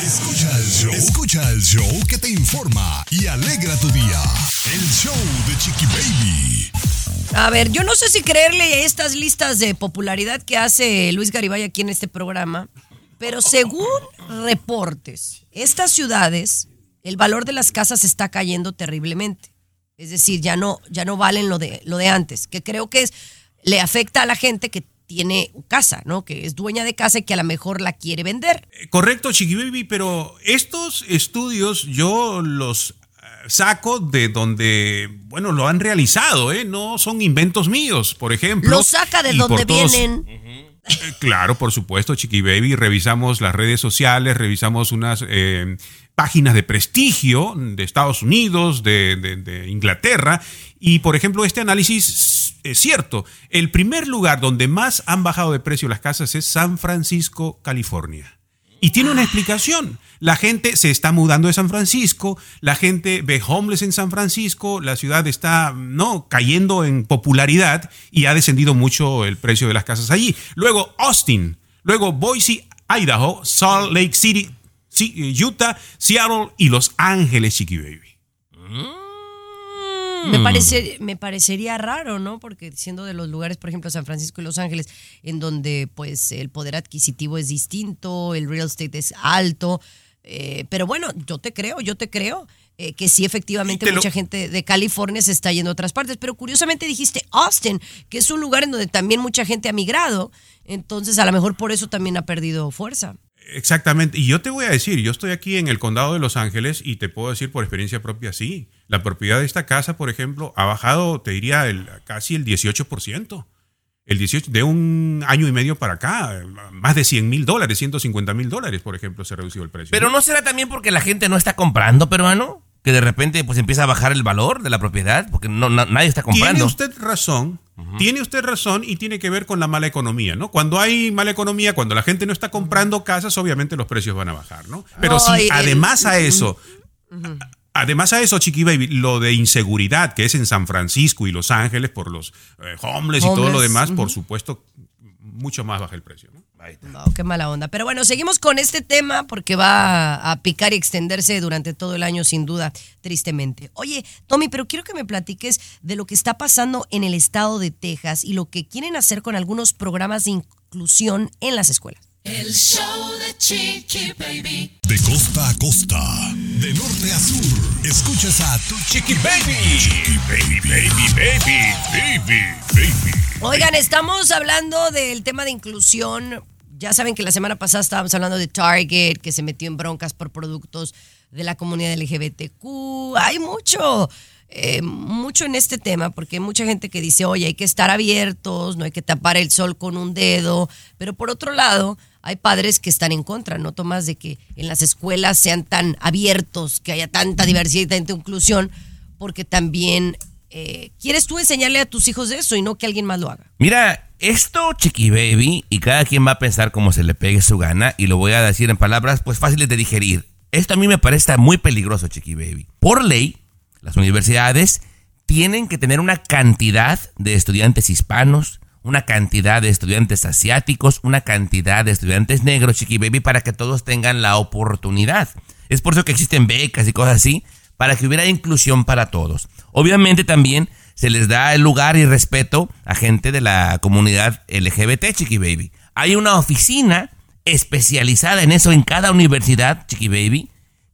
Escucha el show. Escucha el show que te informa y alegra tu día. El show de Chiqui Baby. A ver, yo no sé si creerle estas listas de popularidad que hace Luis Garibay aquí en este programa, pero según reportes, estas ciudades, el valor de las casas está cayendo terriblemente. Es decir, ya no, ya no valen lo de, lo de antes, que creo que es, le afecta a la gente que tiene casa, ¿no? Que es dueña de casa y que a lo mejor la quiere vender. Eh, Correcto, Chiqui Baby, pero estos estudios yo los eh, saco de donde, bueno, lo han realizado, ¿eh? No son inventos míos, por ejemplo. Lo saca de donde todos- vienen. Eh, Claro, por supuesto, Chiqui Baby. Revisamos las redes sociales, revisamos unas eh, páginas de prestigio de Estados Unidos, de, de- de Inglaterra. Y, por ejemplo, este análisis es cierto. El primer lugar donde más han bajado de precio las casas es San Francisco, California. Y tiene una explicación. La gente se está mudando de San Francisco, la gente ve homeless en San Francisco, la ciudad está no cayendo en popularidad y ha descendido mucho el precio de las casas allí. Luego Austin, luego Boise, Idaho, Salt Lake City, Utah, Seattle y Los Ángeles, Chiqui Baby. Me, parece, me parecería raro, ¿no? Porque siendo de los lugares, por ejemplo, San Francisco y Los Ángeles, en donde pues el poder adquisitivo es distinto, el real estate es alto, eh, pero bueno, yo te creo, yo te creo eh, que sí, efectivamente, lo- mucha gente de California se está yendo a otras partes, pero curiosamente dijiste Austin, que es un lugar en donde también mucha gente ha migrado, entonces a lo mejor por eso también ha perdido fuerza. Exactamente. Y yo te voy a decir, yo estoy aquí en el condado de Los Ángeles y te puedo decir por experiencia propia, sí. La propiedad de esta casa, por ejemplo, ha bajado, te diría, el, casi el 18%. El 18, de un año y medio para acá, más de 100 mil dólares, 150 mil dólares, por ejemplo, se ha reducido el precio. Pero no será también porque la gente no está comprando, peruano, que de repente pues empieza a bajar el valor de la propiedad, porque no, na- nadie está Tiene comprando. usted razón, tiene usted razón y tiene que ver con la mala economía, ¿no? Cuando hay mala economía, cuando la gente no está comprando casas, obviamente los precios van a bajar, ¿no? Pero si el- además a eso, además a eso, Chiqui Baby, lo de inseguridad que es en San Francisco y Los Ángeles por los eh, homeless, y todo lo demás, por supuesto, mucho más baja el precio, ¿no? No, qué mala onda. Pero bueno, seguimos con este tema porque va a picar y extenderse durante todo el año, sin duda, tristemente. Oye, Tommy, pero quiero que me platiques de lo que está pasando en el estado de Texas y lo que quieren hacer con algunos programas de inclusión en las escuelas. El show de Chiqui Baby. De costa a costa, de norte a sur, escuchas a tu Chiqui Baby. Chiqui Baby, baby, baby, baby, baby. Oigan, estamos hablando del tema de inclusión. Ya saben que la semana pasada estábamos hablando de Target, que se metió en broncas por productos de la comunidad LGBTQ. Hay mucho. eh, mucho en este tema, porque hay mucha gente que dice, oye, hay que estar abiertos, no hay que tapar el sol con un dedo, pero por otro lado, hay padres que están en contra, ¿no, Tomás? De que en las escuelas sean tan abiertos, que haya tanta diversidad y tanta inclusión, porque también eh, quieres tú enseñarle a tus hijos eso y no que alguien más lo haga. Mira, esto, Chiqui Baby, y cada quien va a pensar como se le pegue su gana, y lo voy a decir en palabras pues fáciles de digerir. Esto a mí me parece muy peligroso, Chiqui Baby. Por ley, las universidades tienen que tener una cantidad de estudiantes hispanos, una cantidad de estudiantes asiáticos, una cantidad de estudiantes negros, Chiqui Baby, para que todos tengan la oportunidad. Es por eso que existen becas y cosas así, para que hubiera inclusión para todos. Obviamente también se les da el lugar y respeto a gente de la comunidad LGBT, Chiqui Baby. Hay una oficina especializada en eso en cada universidad, Chiqui Baby,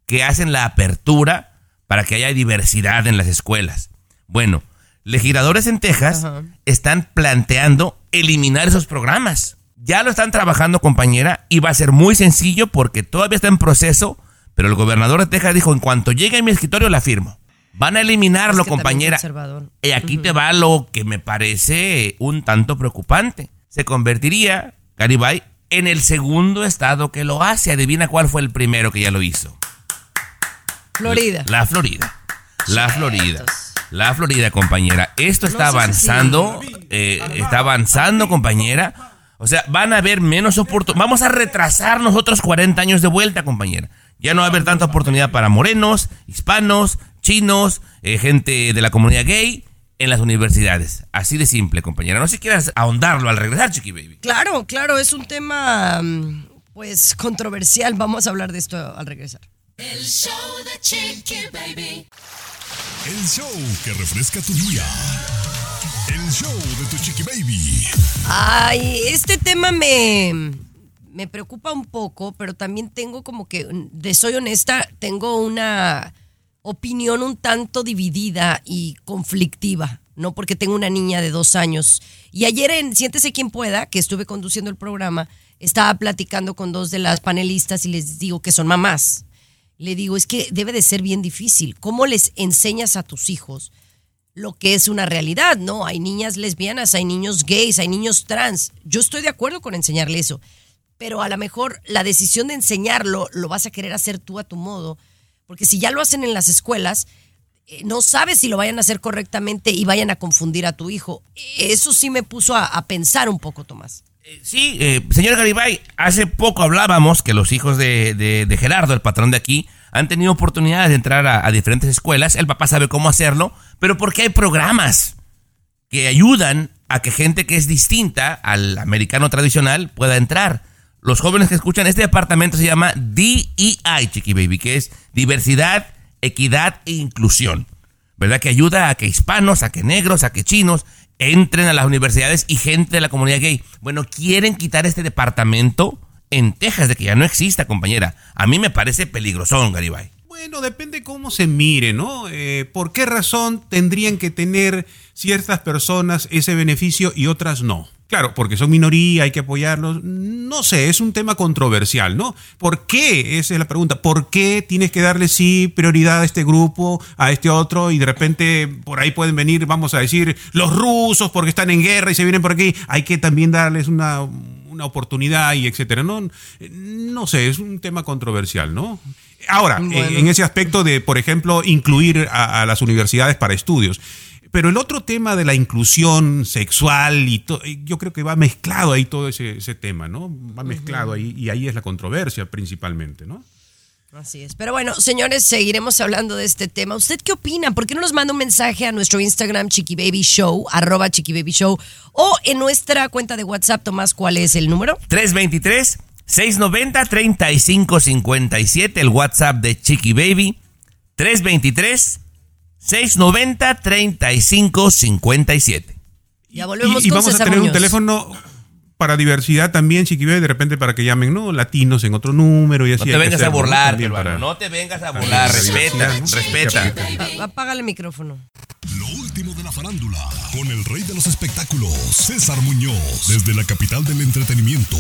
que hacen la apertura para que haya diversidad en las escuelas. Bueno, legisladores en Texas están planteando eliminar esos programas. Ya lo están trabajando, compañera, y va a ser muy sencillo porque todavía está en proceso, pero el gobernador de Texas dijo, en cuanto llegue a mi escritorio la firmo. Van a eliminarlo, Es que también compañera. Y aquí te va lo que me parece un tanto preocupante. Se convertiría, Garibay, en el segundo estado que lo hace. Adivina cuál fue el primero que ya lo hizo. Florida. La Florida. La Florida. La Florida, compañera. Esto está avanzando. eh, está avanzando, compañera. O sea, van a haber menos oportunidades. Vamos a retrasar nosotros 40 años de vuelta, compañera. Ya no va a haber tanta oportunidad para morenos, hispanos, chinos, eh, gente de la comunidad gay en las universidades. Así de simple, compañera. No sé si quieras ahondarlo al regresar, Chiqui Baby. Claro, claro, es un tema mm, pues controversial. Vamos a hablar de esto al regresar. El show de Chiqui Baby. El show que refresca tu día. El show de tu chiqui baby. Ay, este tema me, me preocupa un poco, pero también tengo como que, de soy honesta, tengo una opinión un tanto dividida y conflictiva, ¿no? Porque tengo una niña de dos años. Y ayer en Siéntese quien pueda, que estuve conduciendo el programa, estaba platicando con dos de las panelistas y les digo que son mamás. Le digo, es que debe de ser bien difícil. ¿Cómo les enseñas a tus hijos? lo que es una realidad, ¿no? Hay niñas lesbianas, hay niños gays, hay niños trans. Yo estoy de acuerdo con enseñarle eso, pero a lo mejor la decisión de enseñarlo lo vas a querer hacer tú a tu modo, porque si ya lo hacen en las escuelas, eh, no sabes si lo vayan a hacer correctamente y vayan a confundir a tu hijo. Eso sí me puso a, a pensar un poco, Tomás. Sí, eh, señor Garibay, hace poco hablábamos que los hijos de, Gerardo, el patrón de aquí, han tenido oportunidades de entrar a, a diferentes escuelas. El papá sabe cómo hacerlo, pero porque hay programas que ayudan a que gente que es distinta al americano tradicional pueda entrar. Los jóvenes que escuchan este departamento se llama DEI, Chiqui Baby, que es diversidad, equidad e inclusión. ¿Verdad? Que ayuda a que hispanos, a que negros, a que chinos entren a las universidades y gente de la comunidad gay. Bueno, quieren quitar este departamento en Texas de que ya no exista, compañera. A mí me parece peligrosón, Garibay. Bueno, depende cómo se mire, ¿no? Eh, ¿Por qué razón tendrían que tener ciertas personas ese beneficio y otras no? Claro, porque son minoría, hay que apoyarlos. No sé, es un tema controversial, ¿no? ¿Por qué? Esa es la pregunta. ¿Por qué tienes que darle sí prioridad a este grupo, a este otro y de repente por ahí pueden venir, vamos a decir, los rusos porque están en guerra y se vienen por aquí? Hay que también darles una, una oportunidad y etcétera. No, no sé, es un tema controversial, ¿no? Ahora, Bueno. en, ese aspecto de, por ejemplo, incluir a, a las universidades para estudios. Pero el otro tema de la inclusión sexual y yo creo que va mezclado ahí todo ese, ese tema, ¿no? Va mezclado ahí y ahí es la controversia principalmente, ¿no? Así es. Pero bueno, señores, seguiremos hablando de este tema. ¿Usted qué opina? ¿Por qué no nos manda un mensaje a nuestro Instagram, Chiqui Baby Show, arroba Chiqui Baby Show, o en nuestra cuenta de WhatsApp, Tomás, ¿cuál es el número? 323 690 3557 el WhatsApp de Chiqui Baby 323 690 3557 Ya volvemos y, y con vamos a tener un teléfono para diversidad también, Chiquibé, de repente para que llamen, ¿no? Latinos en otro número y así. No te vengas a burlar, hermano. para- No te vengas a burlar. la Respeta, respeta. Apágale el micrófono. Lo último de la farándula, con el rey de los espectáculos, César Muñoz, desde la capital del entretenimiento,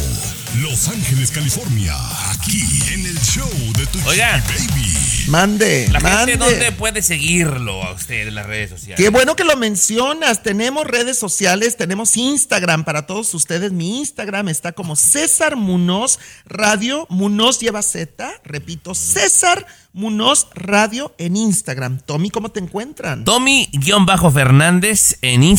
Los Ángeles, California. Aquí en el show de tu Oiga. Baby. Mande, La mande. gente, ¿dónde puede seguirlo a usted en las redes sociales? Qué bueno que lo mencionas. Tenemos redes sociales, tenemos Instagram para todos ustedes. Mi Instagram está como César Munoz Radio. Munoz lleva Z. Repito, César Munoz Radio en Instagram. Tommy, ¿cómo te encuentran? Tommy-Fernández en Instagram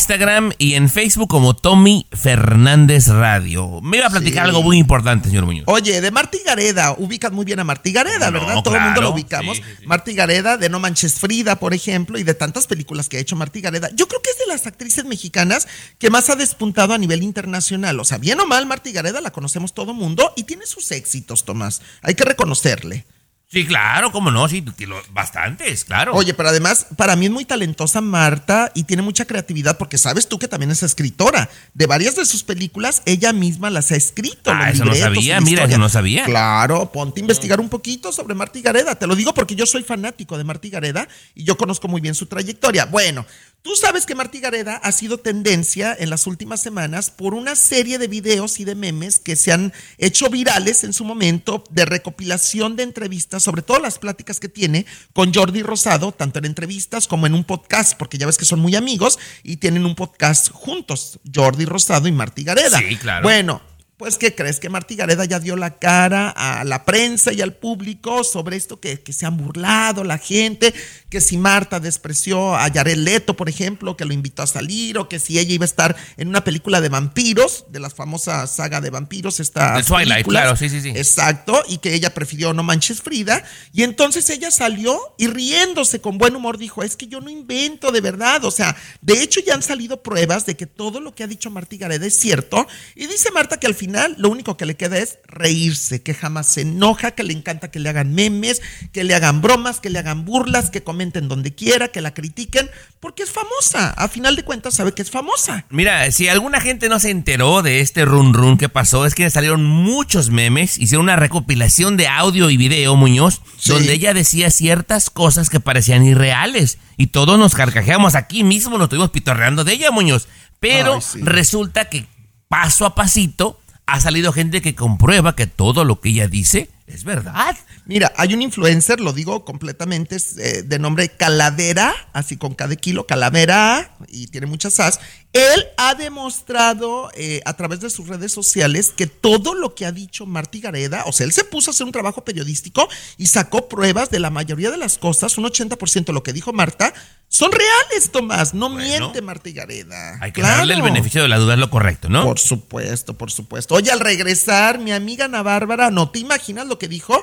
y en Facebook como Tommy Fernández Radio. Me iba a platicar Sí. algo muy importante, señor Muñoz. Oye, de Martí Gareda, ubican muy bien a Martí Gareda, No, ¿verdad? Todo el mundo lo ubicamos. sí, sí, sí. Martí Gareda, de No Manches Frida, por ejemplo, y de tantas películas que ha hecho Martí Gareda. Yo creo que es de las actrices mexicanas que más ha despuntado a nivel internacional. O sea, bien o mal, Martí Gareda la conocemos todo mundo y tiene sus éxitos, Tomás. Hay que reconocerle. Sí, claro, cómo no, sí, bastantes, claro. Oye, pero además, para mí es muy talentosa Marta y tiene mucha creatividad porque sabes tú que también es escritora. De varias de sus películas, ella misma las ha escrito. Ah, los eso no sabía, mira, eso no sabía. Claro, ponte a investigar un poquito sobre Marta y Gareda. Te lo digo porque yo soy fanático de Marta y Gareda y yo conozco muy bien su trayectoria. Bueno, tú sabes que Marta y Gareda ha sido tendencia en las últimas semanas por una serie de videos y de memes que se han hecho virales en su momento de recopilación de entrevistas, sobre todo las pláticas que tiene con Jordi Rosado, tanto en entrevistas como en un podcast, porque ya ves que son muy amigos y tienen un podcast juntos, Jordi Rosado y Marta y Gareda. Sí, claro. Bueno, pues, ¿qué crees? Que Martí Gareda ya dio la cara a la prensa y al público sobre esto que, que se han burlado la gente, que si Marta despreció a Yared Leto, por ejemplo, que lo invitó a salir, o que si ella iba a estar en una película de vampiros, de la famosa saga de vampiros, esta De Twilight, claro, sí, sí, sí. Exacto, y que ella prefirió No Manches Frida. Y entonces ella salió y riéndose con buen humor dijo, es que yo no invento de verdad. O sea, de hecho ya han salido pruebas de que todo lo que ha dicho Martí Gareda es cierto. Y dice Marta que al final lo único que le queda es reírse, que jamás se enoja, que le encanta que le hagan memes, que le hagan bromas, que le hagan burlas, que comenten donde quiera, que la critiquen, porque es famosa. A final de cuentas sabe que es famosa. Mira, si alguna gente no se enteró de este run run que pasó, es que salieron muchos memes, hicieron una recopilación de audio y video, Muñoz, Sí. donde ella decía ciertas cosas que parecían irreales. Y todos nos carcajeamos aquí mismo, nos estuvimos pitorreando de ella, Muñoz. Pero Ay, sí. resulta que paso a pasito ha salido gente que comprueba que todo lo que ella dice es verdad. Mira, hay un influencer, lo digo completamente, es, eh, de nombre Calavera, así con cada kilo, Calavera, y tiene muchas as. Él ha demostrado eh, a través de sus redes sociales que todo lo que ha dicho Martí Gareda, o sea, él se puso a hacer un trabajo periodístico y sacó pruebas de la mayoría de las cosas, un 80% de lo que dijo Marta, son reales, Tomás, no Bueno. miente Martí Gareda. Hay que darle el beneficio de la duda, es lo correcto, ¿no? Por supuesto, por supuesto. Oye, al regresar, mi amiga Ana Bárbara, ¿no te imaginas lo que dijo?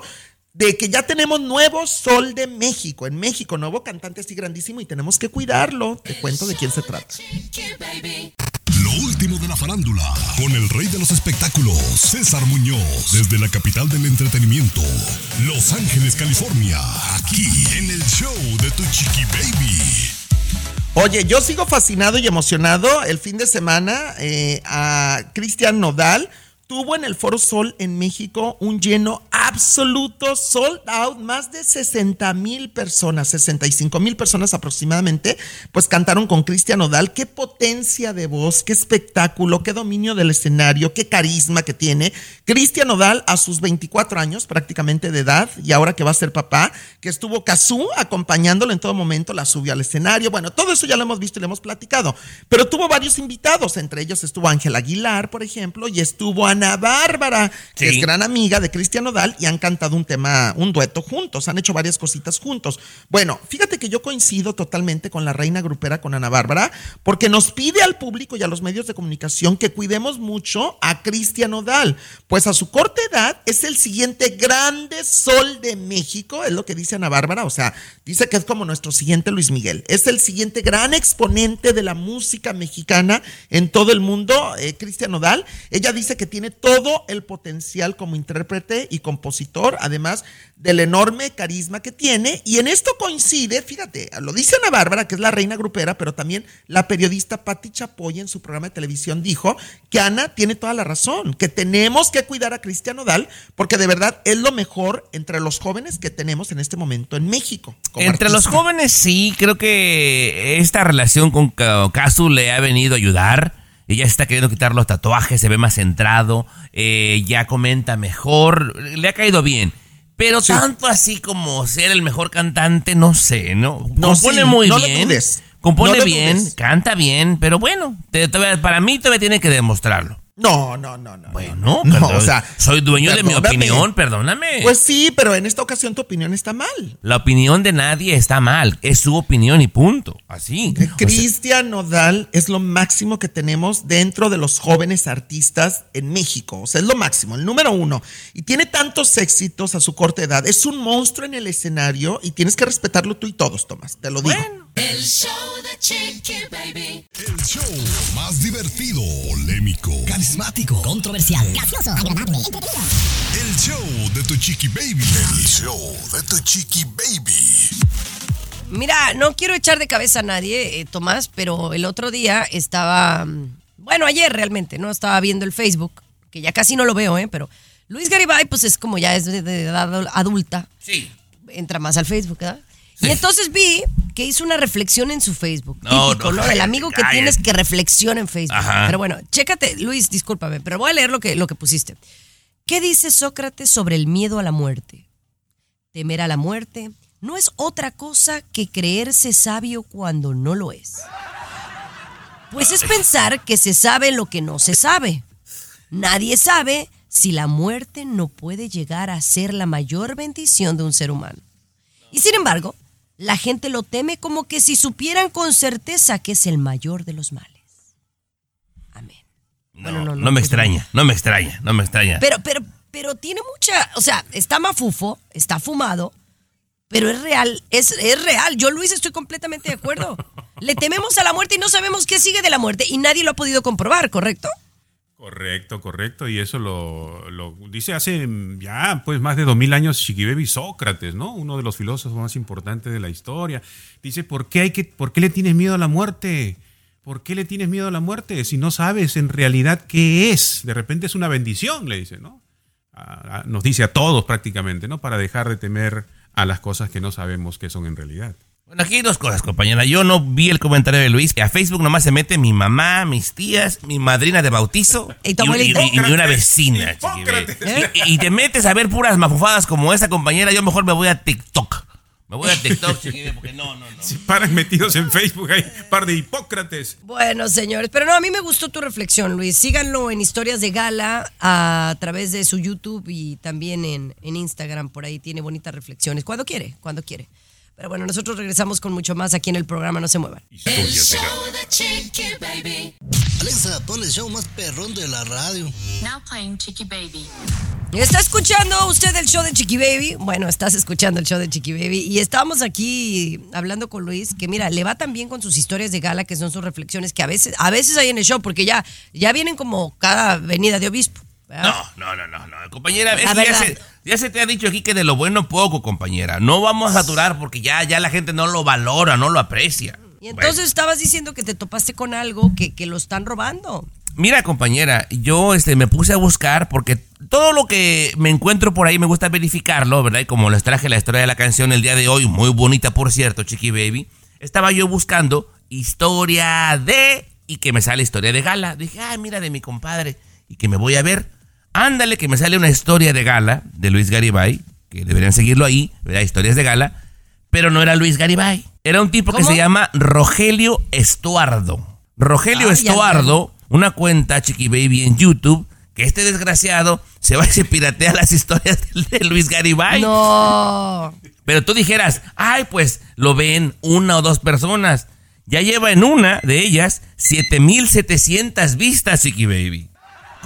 De que ya tenemos nuevo Sol de México. En México, nuevo cantante así grandísimo y tenemos que cuidarlo. Te cuento de quién se trata. Lo último de la farándula, con el rey de los espectáculos, César Muñoz, desde la capital del entretenimiento, Los Ángeles, California, aquí en el show de tu Chiqui Baby. Oye, yo sigo fascinado y emocionado. El fin de semana eh, a Cristian Nodal tuvo en el Foro Sol en México un lleno absoluto, sold out, más de 60 mil personas, 65 mil personas aproximadamente, pues cantaron con Cristian Nodal. Qué potencia de voz, qué espectáculo, qué dominio del escenario, qué carisma que tiene. Cristian Nodal a sus 24 años prácticamente de edad y ahora que va a ser papá, que estuvo Cazú acompañándolo en todo momento, la subió al escenario. Bueno, todo eso ya lo hemos visto y lo hemos platicado. Pero tuvo varios invitados, entre ellos estuvo Ángel Aguilar, por ejemplo, y estuvo Ana Bárbara, que Sí. es gran amiga de Cristian Nodal y han cantado un tema, un dueto juntos, han hecho varias cositas juntos. Bueno, fíjate que yo coincido totalmente con la reina grupera, con Ana Bárbara, porque nos pide al público y a los medios de comunicación que cuidemos mucho a Cristian Nodal, pues a su corta edad es el siguiente grande sol de México, es lo que dice Ana Bárbara, o sea, dice que es como nuestro siguiente Luis Miguel, es el siguiente gran exponente de la música mexicana en todo el mundo, eh, Cristian Nodal. Ella dice que tiene todo el potencial como intérprete y compositor, además del enorme carisma que tiene. Y en esto coincide, fíjate, lo dice Ana Bárbara, que es la reina grupera, pero también la periodista Patti Chapoy en su programa de televisión dijo que Ana tiene toda la razón, que tenemos que cuidar a Cristian Nodal, porque de verdad es lo mejor entre los jóvenes que tenemos en este momento en México. Entre los jóvenes sí, creo que esta relación con Ca- Casu le ha venido a ayudar. Ella está queriendo quitar los tatuajes, se ve más centrado, eh, ya comenta mejor, le ha caído bien. Pero tanto así como ser el mejor cantante, no sé, ¿no? No, compone sí, muy no bien. Compone No bien, canta bien, pero bueno, te- para mí todavía tiene que demostrarlo. No, no, no, no. Bueno, no, perdón, o sea, soy dueño de mi opinión, perdóname. Pues sí, pero en esta ocasión tu opinión está mal. La opinión de nadie está mal, es su opinión y punto. Así. Cristian Nodal es lo máximo que tenemos dentro de los jóvenes artistas en México. O sea, es lo máximo, el número uno. Y tiene tantos éxitos a su corta edad. Es un monstruo en el escenario y tienes que respetarlo tú y todos, Tomás. Te lo digo. El show de Chiqui Baby. El show más divertido, polémico, Carismático, controversial, gracioso, agradable, entretenido. el show de tu chiqui baby. El show de tu chiqui baby. Mira, no quiero echar de cabeza a nadie, eh, Tomás, pero el otro día estaba, mm, bueno, ayer realmente, ¿no? Estaba viendo el Facebook, que ya casi no lo veo, ¿eh? Pero Luis Garibay, pues es como ya es de, de edad adulta, Sí. entra más al Facebook, ¿verdad? Y entonces vi que hizo una reflexión en su Facebook. No, típico, no, ¿no? Del amigo que cállate. tienes que reflexiona en Facebook. Ajá. Pero bueno, chécate, Luis, discúlpame, pero voy a leer lo que, lo que pusiste. ¿Qué dice Sócrates sobre el miedo a la muerte? Temer a la muerte no es otra cosa que creerse sabio cuando no lo es. Pues es pensar que se sabe lo que no se sabe. Nadie sabe si la muerte no puede llegar a ser la mayor bendición de un ser humano. Y sin embargo, la gente lo teme como que si supieran con certeza que es el mayor de los males. Amén. No, Bueno, no, no, no, me pues extraña, no me extraña, no me extraña. Pero, pero, pero tiene mucha, o sea, está mafufo, está fumado, pero es real, es, es real. Yo, Luis, estoy completamente de acuerdo. Le tememos a la muerte y no sabemos qué sigue de la muerte y nadie lo ha podido comprobar, ¿correcto? Correcto, correcto. Y eso lo, dice hace ya pues más de dos mil años Chiquibaby Sócrates, ¿no? Uno de los filósofos más importantes de la historia. Dice, ¿por qué, hay que, ¿por qué le tienes miedo a la muerte? ¿Por qué le tienes miedo a la muerte si no sabes en realidad qué es? De repente es una bendición, le dice, ¿no? Nos dice a todos prácticamente, ¿no? Para dejar de temer a las cosas que no sabemos qué son en realidad. Bueno, aquí hay dos cosas, compañera. Yo no vi el comentario de Luis. que A Facebook nomás se mete mi mamá, mis tías, mi madrina de bautizo Y una vecina. Hipócrates. chiquibaby. Y, y te metes a ver puras mafufadas como esa, compañera. Yo mejor me voy a TikTok. Me voy a TikTok, chiquibaby, porque no, no, no. Si paran metidos en Facebook, hay un par de hipócrates. Bueno, señores, pero no, a mí me gustó tu reflexión, Luis. Síganlo en Historias de Gala a través de su YouTube y también en, en Instagram. Por ahí tiene bonitas reflexiones. Cuando quiere, cuando quiere. Pero bueno, nosotros regresamos con mucho más aquí en el programa. No se muevan. El show de Chiqui Baby. Alexa, pon el show más perrón de la radio. Now playing Chiqui Baby. ¿Está escuchando usted el show de Chiqui Baby? Bueno, estás escuchando el show de Chiqui Baby. Y estábamos aquí hablando con Luis, que mira, le va tan bien con sus historias de gala, que son sus reflexiones, que a veces, a veces hay en el show, porque ya, ya vienen como cada venida de obispo. ¿verdad? No, no, no, no, no. Compañera, es ya, se, ya se te ha dicho aquí que de lo bueno poco, compañera. No vamos a saturar porque ya, ya la gente no lo valora, no lo aprecia. Y entonces Bueno. estabas diciendo que te topaste con algo que, que lo están robando. Mira, compañera, yo este, me puse a buscar porque todo lo que me encuentro por ahí me gusta verificarlo, ¿verdad? Y como les traje la historia de la canción el día de hoy, muy bonita por cierto, Chiqui Baby, estaba yo buscando historia de... y que me sale historia de gala. Dije, ay, mira de mi compadre, y que me voy a ver. Ándale, que me sale una historia de gala de Luis Garibay, que deberían seguirlo ahí, ¿verdad? Historias de gala, pero no era Luis Garibay. Era un tipo que se llama Rogelio Estuardo. Rogelio Estuardo, una cuenta Chiqui Baby en YouTube, que este desgraciado se va y se piratea las historias de, de Luis Garibay. No. Pero tú dijeras, ay, pues lo ven una o dos personas. Ya lleva en una de ellas 7700 vistas, Chiqui Baby.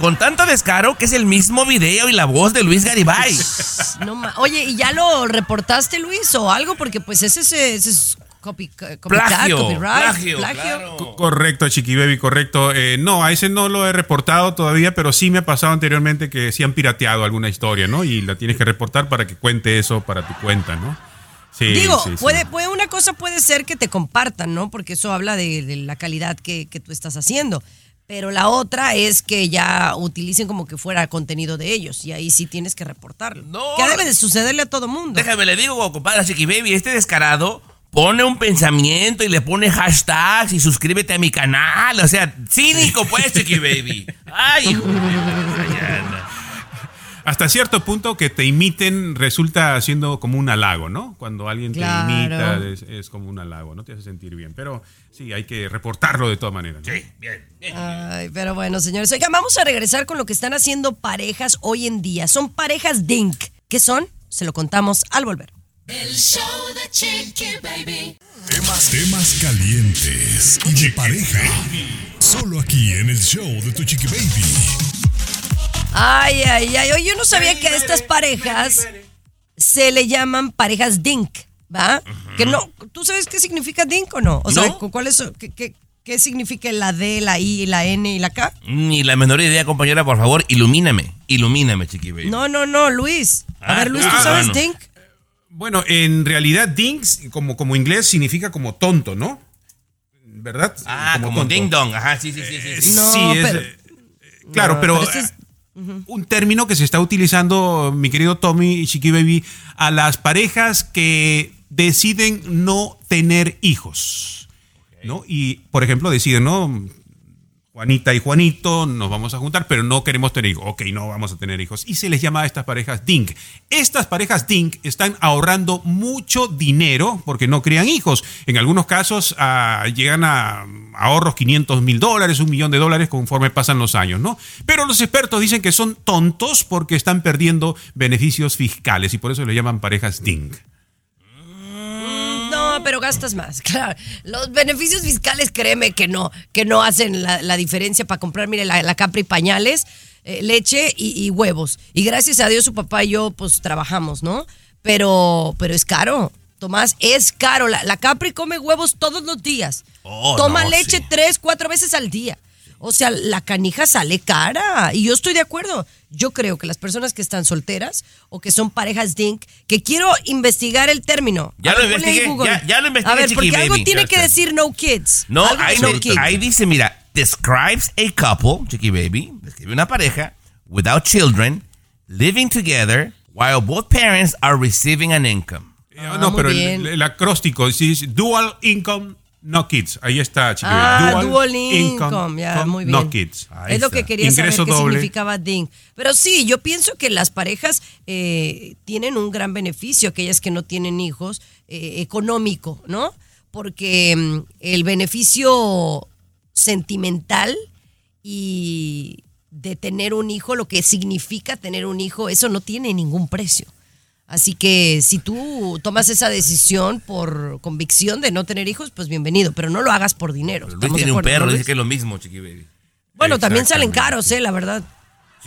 Con tanto descaro que es el mismo video y la voz de Luis Garibay. no Oye, ¿y ya lo reportaste, Luis, o algo? Porque pues ese, es- ese es copy, copycat, Plagio, copyright, plagio, claro. Correcto, Chiqui Baby, correcto. Eh, no, a ese no lo he reportado todavía, pero sí me ha pasado anteriormente que sí han pirateado alguna historia, ¿no? Y la tienes que reportar para que cuente eso para tu cuenta, ¿no? Sí, Digo, sí, sí. puede, puede, una cosa puede ser que te compartan, ¿no? Porque eso habla de, de la calidad que, que tú estás haciendo. Pero la otra es que ya utilicen como que fuera contenido de ellos. Y ahí sí tienes que reportarlo. No. Que debe de sucederle a todo mundo. Déjame le digo, compadre Chiqui Baby, este descarado pone un pensamiento y le pone hashtags y suscríbete a mi canal. O sea, cínico pues, Chiqui Baby. Ay, hijo de. Hasta cierto punto que te imiten resulta siendo como un halago, ¿no? Cuando alguien Claro. te imita es, es como un halago, ¿no? Te hace sentir bien. Pero sí, hay que reportarlo de todas maneras. ¿no? Sí, bien, bien. Ay, pero bueno, señores. Oigan, vamos a regresar con lo que están haciendo parejas hoy en día. Son parejas DINK. ¿Qué son? Se lo contamos al volver. El show de Chiqui Baby. Temas, temas calientes y de pareja. Solo aquí en el show de tu chiqui baby. Ay, ay, ay. Oye, yo no sabía que a estas parejas se le llaman parejas DINK, ¿va? Que no. ¿Tú sabes qué significa DINK o no? O sea, No. cu- ¿cuál es, qué, qué- qué significa la D, la I, la N y la K? Ni la menor idea, compañera, por favor, ilumíname. Ilumíname, Chiqui Baby. No, no, no, Luis. A Ah, ver, Luis, ¿tú ah, sabes. DINK? Bueno, en realidad, dinks, como, como inglés, significa como tonto, ¿no? ¿Verdad? Ah, como, tonto. ding dong. Ajá, sí, sí, sí, sí. sí. No, sí, es, pero- eh, claro, No, pero, pero ese es- un término que se está utilizando, mi querido Tommy y Chiqui Baby, a las parejas que deciden no tener hijos. ¿no? Y, por ejemplo, deciden, ¿no? Juanita y Juanito, nos vamos a juntar, pero no queremos tener hijos. Ok, no vamos a tener hijos. Y se les llama a estas parejas DINK. Estas parejas DINK están ahorrando mucho dinero porque no crían hijos. En algunos casos ah, llegan a ahorros 500 mil dólares, un millón de dólares conforme pasan los años, ¿no? Pero los expertos dicen que son tontos porque están perdiendo beneficios fiscales y por eso le llaman parejas DINK. No, pero gastas más, claro. Los beneficios fiscales, créeme que no, que no hacen la, la diferencia para comprar, mire, la, la Capri pañales, eh, leche y, y huevos. Y gracias a Dios su papá y yo, pues, trabajamos, ¿no? Pero, pero es caro. Tomás, es caro. La, la Capri come huevos todos los días. Oh, Toma no, leche sí. tres, cuatro veces al día. O sea, la canija sale cara. Y yo estoy de acuerdo. Yo creo que las personas que están solteras o que son parejas DINK, que quiero investigar el término. Ya lo investigué, Google. ya- ya lo investigué, A ver, porque algo Baby. tiene que decir no kids. No, ahí, no kids. ahí dice, mira, describes a couple, Chiqui Baby, describe una pareja, without children, living together, while both parents are receiving an income. Ah, no, muy pero el, bien. el acróstico es dual income, no kids. Ahí está. Ah, dual, income, ya, muy bien. No kids. Ahí es lo que quería Ingreso saber qué doble. significaba DINK. Pero sí, yo pienso que las parejas eh, tienen un gran beneficio, aquellas que no tienen hijos, eh, económico, ¿no? Porque mm, el beneficio sentimental y de tener un hijo, lo que significa tener un hijo, eso no tiene ningún precio. Así que si tú tomas esa decisión por convicción de no tener hijos, pues bienvenido, pero no lo hagas por dinero. Luis ¿Estamos de tiene un perro, no, dice Luis? que es lo mismo, Chiqui Baby. Bueno, también salen caros, eh, la verdad.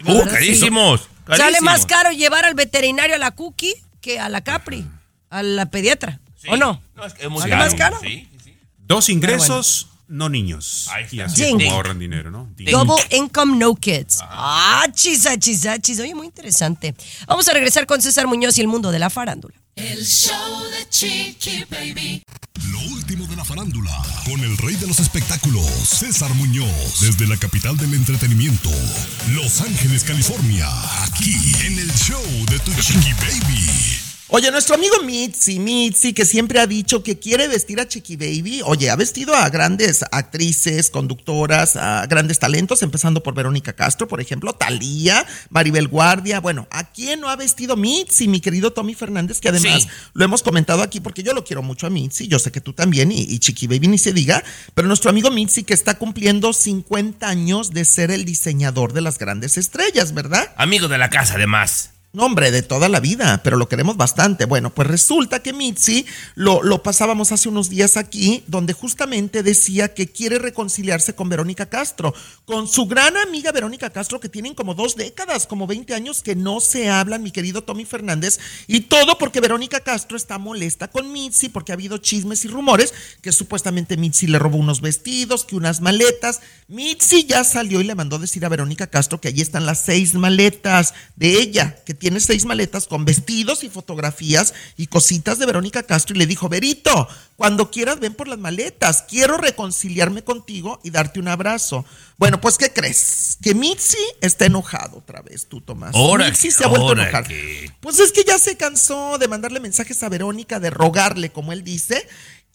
La ¡Uh, verdad, sí. carísimos! Sale más caro llevar al veterinario a la Cookie que a la Capri, a la pediatra. Sí. ¿O no? No, es que es muy ¿Sale caro. más caro? Sí, sí, sí. Dos ingresos, no niños. Ahí está. Y así es como ahorran dinero, ¿no? Ding. Double income, no kids. Ah, chisa, chisa, chisa. Oye, muy interesante. Vamos a regresar con César Muñoz y el mundo de la farándula. El show de Chiqui Baby. Lo último de la farándula, con el rey de los espectáculos, César Muñoz, desde la capital del entretenimiento, Los Ángeles, California, aquí en el show de tu chiqui baby. Oye, nuestro amigo Mitzi, Mitzi, que siempre ha dicho que quiere vestir a Chiqui Baby. Oye, ha vestido a grandes actrices, conductoras, a grandes talentos, empezando por Verónica Castro, por ejemplo, Talía, Maribel Guardia. Bueno, ¿a quién no ha vestido Mitzi, mi querido Tommy Fernández? Que además Sí. lo hemos comentado aquí porque yo lo quiero mucho a Mitzi, yo sé que tú también, y, y Chiqui Baby ni se diga, pero nuestro amigo Mitzi que está cumpliendo 50 años de ser el diseñador de las grandes estrellas, ¿verdad? Amigo de la casa, además. Hombre, de toda la vida, pero lo queremos bastante. Bueno, pues resulta que Mitzi lo, lo pasábamos hace unos días aquí, donde justamente decía que quiere reconciliarse con Verónica Castro, con su gran amiga Verónica Castro, que tienen como dos décadas, como 20 años que no se hablan, mi querido Tommy Fernández, y todo porque Verónica Castro está molesta con Mitzi, porque ha habido chismes y rumores que supuestamente Mitzi le robó unos vestidos, que unas maletas. Mitzi ya salió y le mandó decir a Verónica Castro que allí están las seis maletas de ella, que tiene seis maletas con vestidos y fotografías y cositas de Verónica Castro y le dijo, Verito, cuando quieras ven por las maletas, quiero reconciliarme contigo y darte un abrazo. Bueno, pues ¿qué crees? Que Mitzi está enojado otra vez, tú Tomás. Ahora Mitzi se ha vuelto a ahora enojar. que- Pues es que ya se cansó de mandarle mensajes a Verónica, de rogarle, como él dice,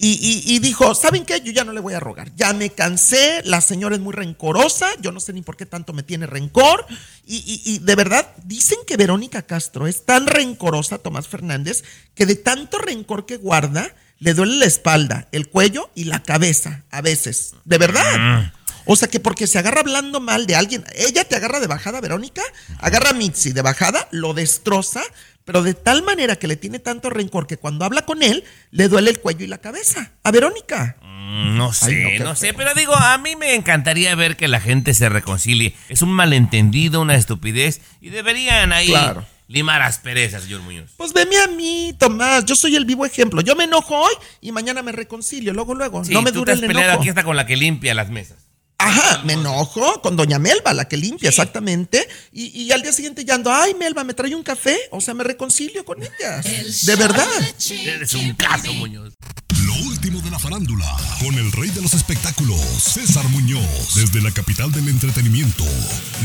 y, y- y dijo, ¿saben qué? Yo ya no le voy a rogar. Ya me cansé, la señora es muy rencorosa, yo no sé ni por qué tanto me tiene rencor. Y, y- y de verdad, dicen que Verónica Castro es tan rencorosa, Tomás Fernández, que de tanto rencor que guarda, le duele la espalda, el cuello y la cabeza, a veces. De verdad. O sea que porque se agarra hablando mal de alguien, ella te agarra de bajada, Verónica, agarra a Mitzi de bajada, lo destroza, pero de tal manera que le tiene tanto rencor que cuando habla con él, le duele el cuello y la cabeza. A Verónica. Mm, No sé, Ay, no, sé, pero digo, a mí me encantaría ver que la gente se reconcilie. Es un malentendido, una estupidez, y deberían ahí Claro. limar asperezas, señor Muñoz. Pues veme a mí, Tomás, yo soy el vivo ejemplo. Yo me enojo hoy y mañana me reconcilio, luego, luego. Sí, no me tú dura te el has enojo. aquí hasta con la que limpia las mesas. Ajá, me enojo con doña Melba, la que limpia, exactamente. Y, y al día siguiente ya ando, ay, Melba, ¿me trae un café? O sea, me reconcilio con ellas. De verdad. Eres un caso, Muñoz. Lo último de la farándula, con el rey de los espectáculos, César Muñoz, desde la capital del entretenimiento,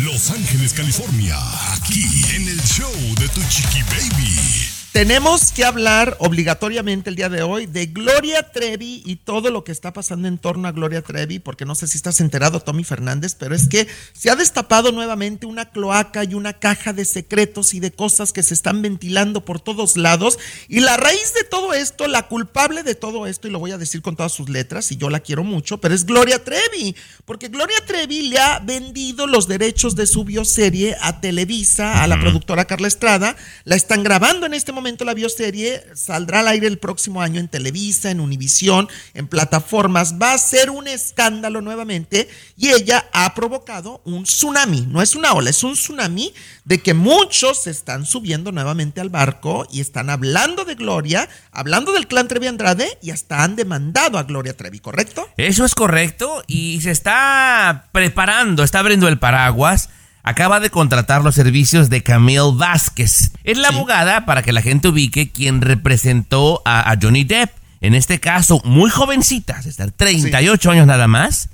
Los Ángeles, California, aquí en el show de Tu Chiqui Baby. Tenemos que hablar obligatoriamente el día de hoy de Gloria Trevi y todo lo que está pasando en torno a Gloria Trevi, porque no sé si estás enterado, Tommy Fernández, pero es que se ha destapado nuevamente una cloaca y una caja de secretos y de cosas que se están ventilando por todos lados. Y la raíz de todo esto, la culpable de todo esto, y lo voy a decir con todas sus letras, y yo la quiero mucho, pero es Gloria Trevi, porque Gloria Trevi le ha vendido los derechos de su bioserie a Televisa, a la productora Carla Estrada, la están grabando en este momento la bioserie, saldrá al aire el próximo año en Televisa, en Univisión, en plataformas, va a ser un escándalo nuevamente y ella ha provocado un tsunami, no es una ola, es un tsunami de que muchos se están subiendo nuevamente al barco y están hablando de Gloria, hablando del clan Trevi Andrade y hasta han demandado a Gloria Trevi, ¿correcto? Eso es correcto y se está preparando, está abriendo el paraguas. Acaba de contratar los servicios de Camille Vázquez. Es la abogada, para que la gente ubique, quien representó a, a Johnny Depp. En este caso, muy jovencita, de estar 38 años nada más,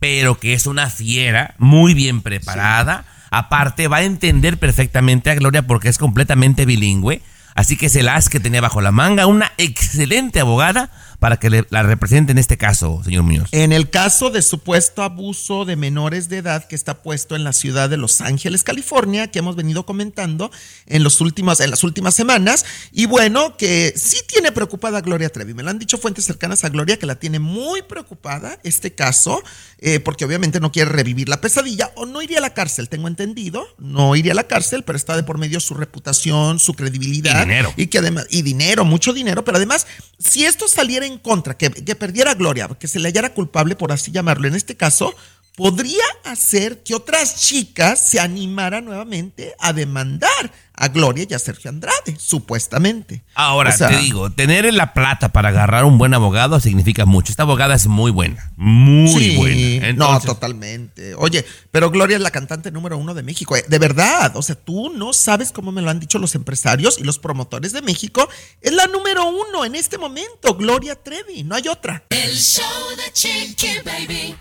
pero que es una fiera, muy bien preparada. Aparte, va a entender perfectamente a Gloria porque es completamente bilingüe. Así que se las que tenía bajo la manga, una excelente abogada para que le- la represente en este caso, señor Muñoz. En el caso de supuesto abuso de menores de edad que está puesto en la ciudad de Los Ángeles, California, que hemos venido comentando en, los últimos, en las últimas semanas, y bueno, que sí tiene preocupada a Gloria Trevi. Me lo han dicho fuentes cercanas a Gloria que la tiene muy preocupada este caso, eh, porque obviamente no quiere revivir la pesadilla o no iría a la cárcel, tengo entendido, no iría a la cárcel, pero está de por medio su reputación, su credibilidad. Y dinero. Y que además, y dinero, mucho dinero, pero además, si esto saliera en contra, que, que perdiera Gloria, que se le hallara culpable, por así llamarlo, en este caso, podría hacer que otras chicas se animaran nuevamente a demandar a Gloria y a Sergio Andrade, supuestamente. Ahora, O sea, te digo, tener la plata para agarrar un buen abogado significa mucho. Esta abogada es muy buena, muy sí, buena. no, totalmente. Oye, pero Gloria es la cantante número uno de México. eh, De verdad, o sea, tú no sabes cómo me lo han dicho los empresarios y los promotores de México. Es la número uno en este momento, Gloria Trevi, no hay otra. El show de Chiqui Baby.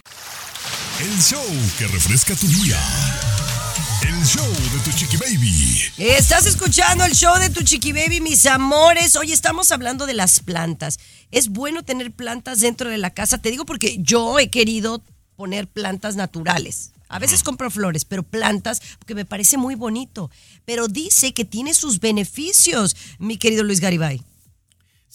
El show que refresca tu día. El show de Tu Chiqui Baby. Estás escuchando el show de tu chiqui baby, mis amores. Hoy estamos hablando de las plantas. Es bueno tener plantas dentro de la casa. Te digo porque yo he querido poner plantas naturales. A veces compro flores, pero plantas, porque me parece muy bonito. Pero dice que tiene sus beneficios, mi querido Luis Garibay.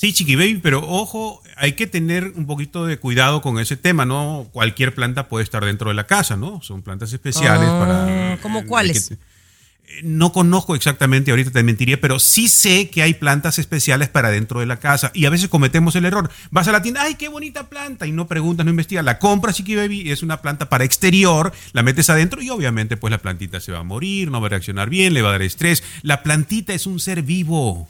Sí, Chiqui Baby, pero ojo, hay que tener un poquito de cuidado con ese tema, ¿no? Cualquier planta puede estar dentro de la casa, ¿no? Son plantas especiales Ah, para... ¿cómo cuáles? que- eh, no conozco exactamente, ahorita te mentiría, pero sí sé que hay plantas especiales para dentro de la casa y a veces cometemos el error. Vas a la tienda, ¡ay, qué bonita planta! Y no preguntas, no investigas. La compras, Chiqui Baby, es una planta para exterior, la metes adentro y obviamente pues la plantita se va a morir, no va a reaccionar bien, le va a dar estrés. La plantita es un ser vivo.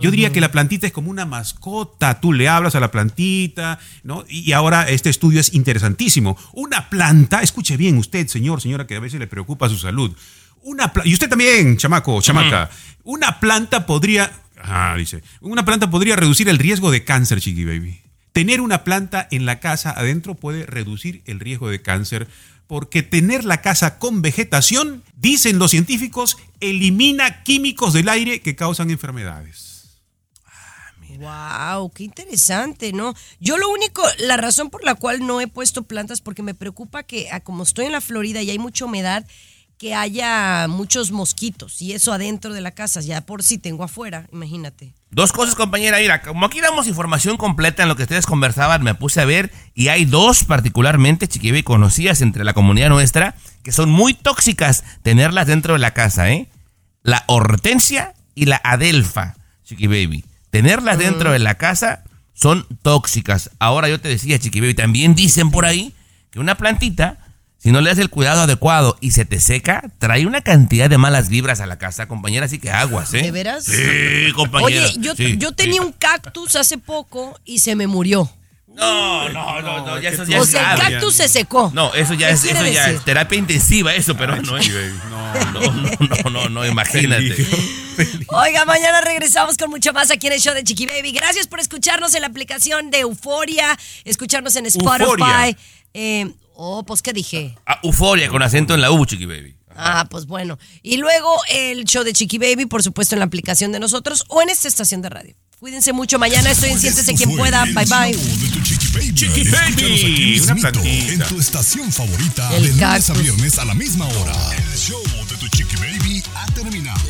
Yo diría que la plantita es como una mascota. Tú le hablas a la plantita, ¿no? Y ahora este estudio es interesantísimo. Una planta, escuche bien usted, señor, señora, que a veces le preocupa su salud. Una y usted también, chamaco, chamaca. Una planta podría. Ah, dice. Una planta podría reducir el riesgo de cáncer, chiqui baby. Tener una planta en la casa adentro puede reducir el riesgo de cáncer. Porque tener la casa con vegetación, dicen los científicos, elimina químicos del aire que causan enfermedades. Wow, qué interesante, ¿no? Yo lo único, la razón por la cual no he puesto plantas porque me preocupa que ah, como estoy en la Florida y hay mucha humedad, que haya muchos mosquitos y eso adentro de la casa, ya por si tengo afuera, imagínate. Dos cosas, compañera. Mira, como aquí damos información completa en lo que ustedes conversaban, me puse a ver y hay dos particularmente, chiquibe, conocidas entre la comunidad nuestra, que son muy tóxicas tenerlas dentro de la casa, ¿eh? La hortensia y la adelfa, chiqui baby. Tenerlas dentro de la casa son tóxicas. Ahora yo te decía, chiqui también dicen por ahí que una plantita, si no le das el cuidado adecuado y se te seca, trae una cantidad de malas vibras a la casa, compañera, así que aguas, ¿eh? ¿De veras? Sí, compañera. Oye, yo, sí, yo tenía sí. un cactus hace poco y se me murió. No, no, no, no, ya eso ya o es sea, el grave. cactus se secó. No, eso ya ¿Qué es, quiere eso ya decir? es terapia intensiva, eso, pero no es. No, no, no, no, no, imagínate. Oiga, mañana regresamos con mucho más aquí en el show de Chiqui Baby. Gracias por escucharnos en la aplicación de Euforia, escucharnos en Spotify. Euforia. Eh, oh, pues, ¿qué dije? Ah, euforia con acento en la U, chiqui baby. Ah, pues bueno. Y luego el show de Chiqui Baby, por supuesto, en la aplicación de nosotros o en esta estación de radio. Cuídense mucho. Mañana estoy en Siéntese quien pueda. Bye bye. Chiqui Baby, una plantita. En tu estación favorita, El de lunes a viernes a la misma hora. El show de tu Chiqui Baby ha terminado.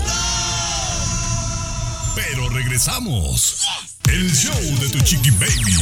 Pero regresamos. El show de tu Chiqui Baby.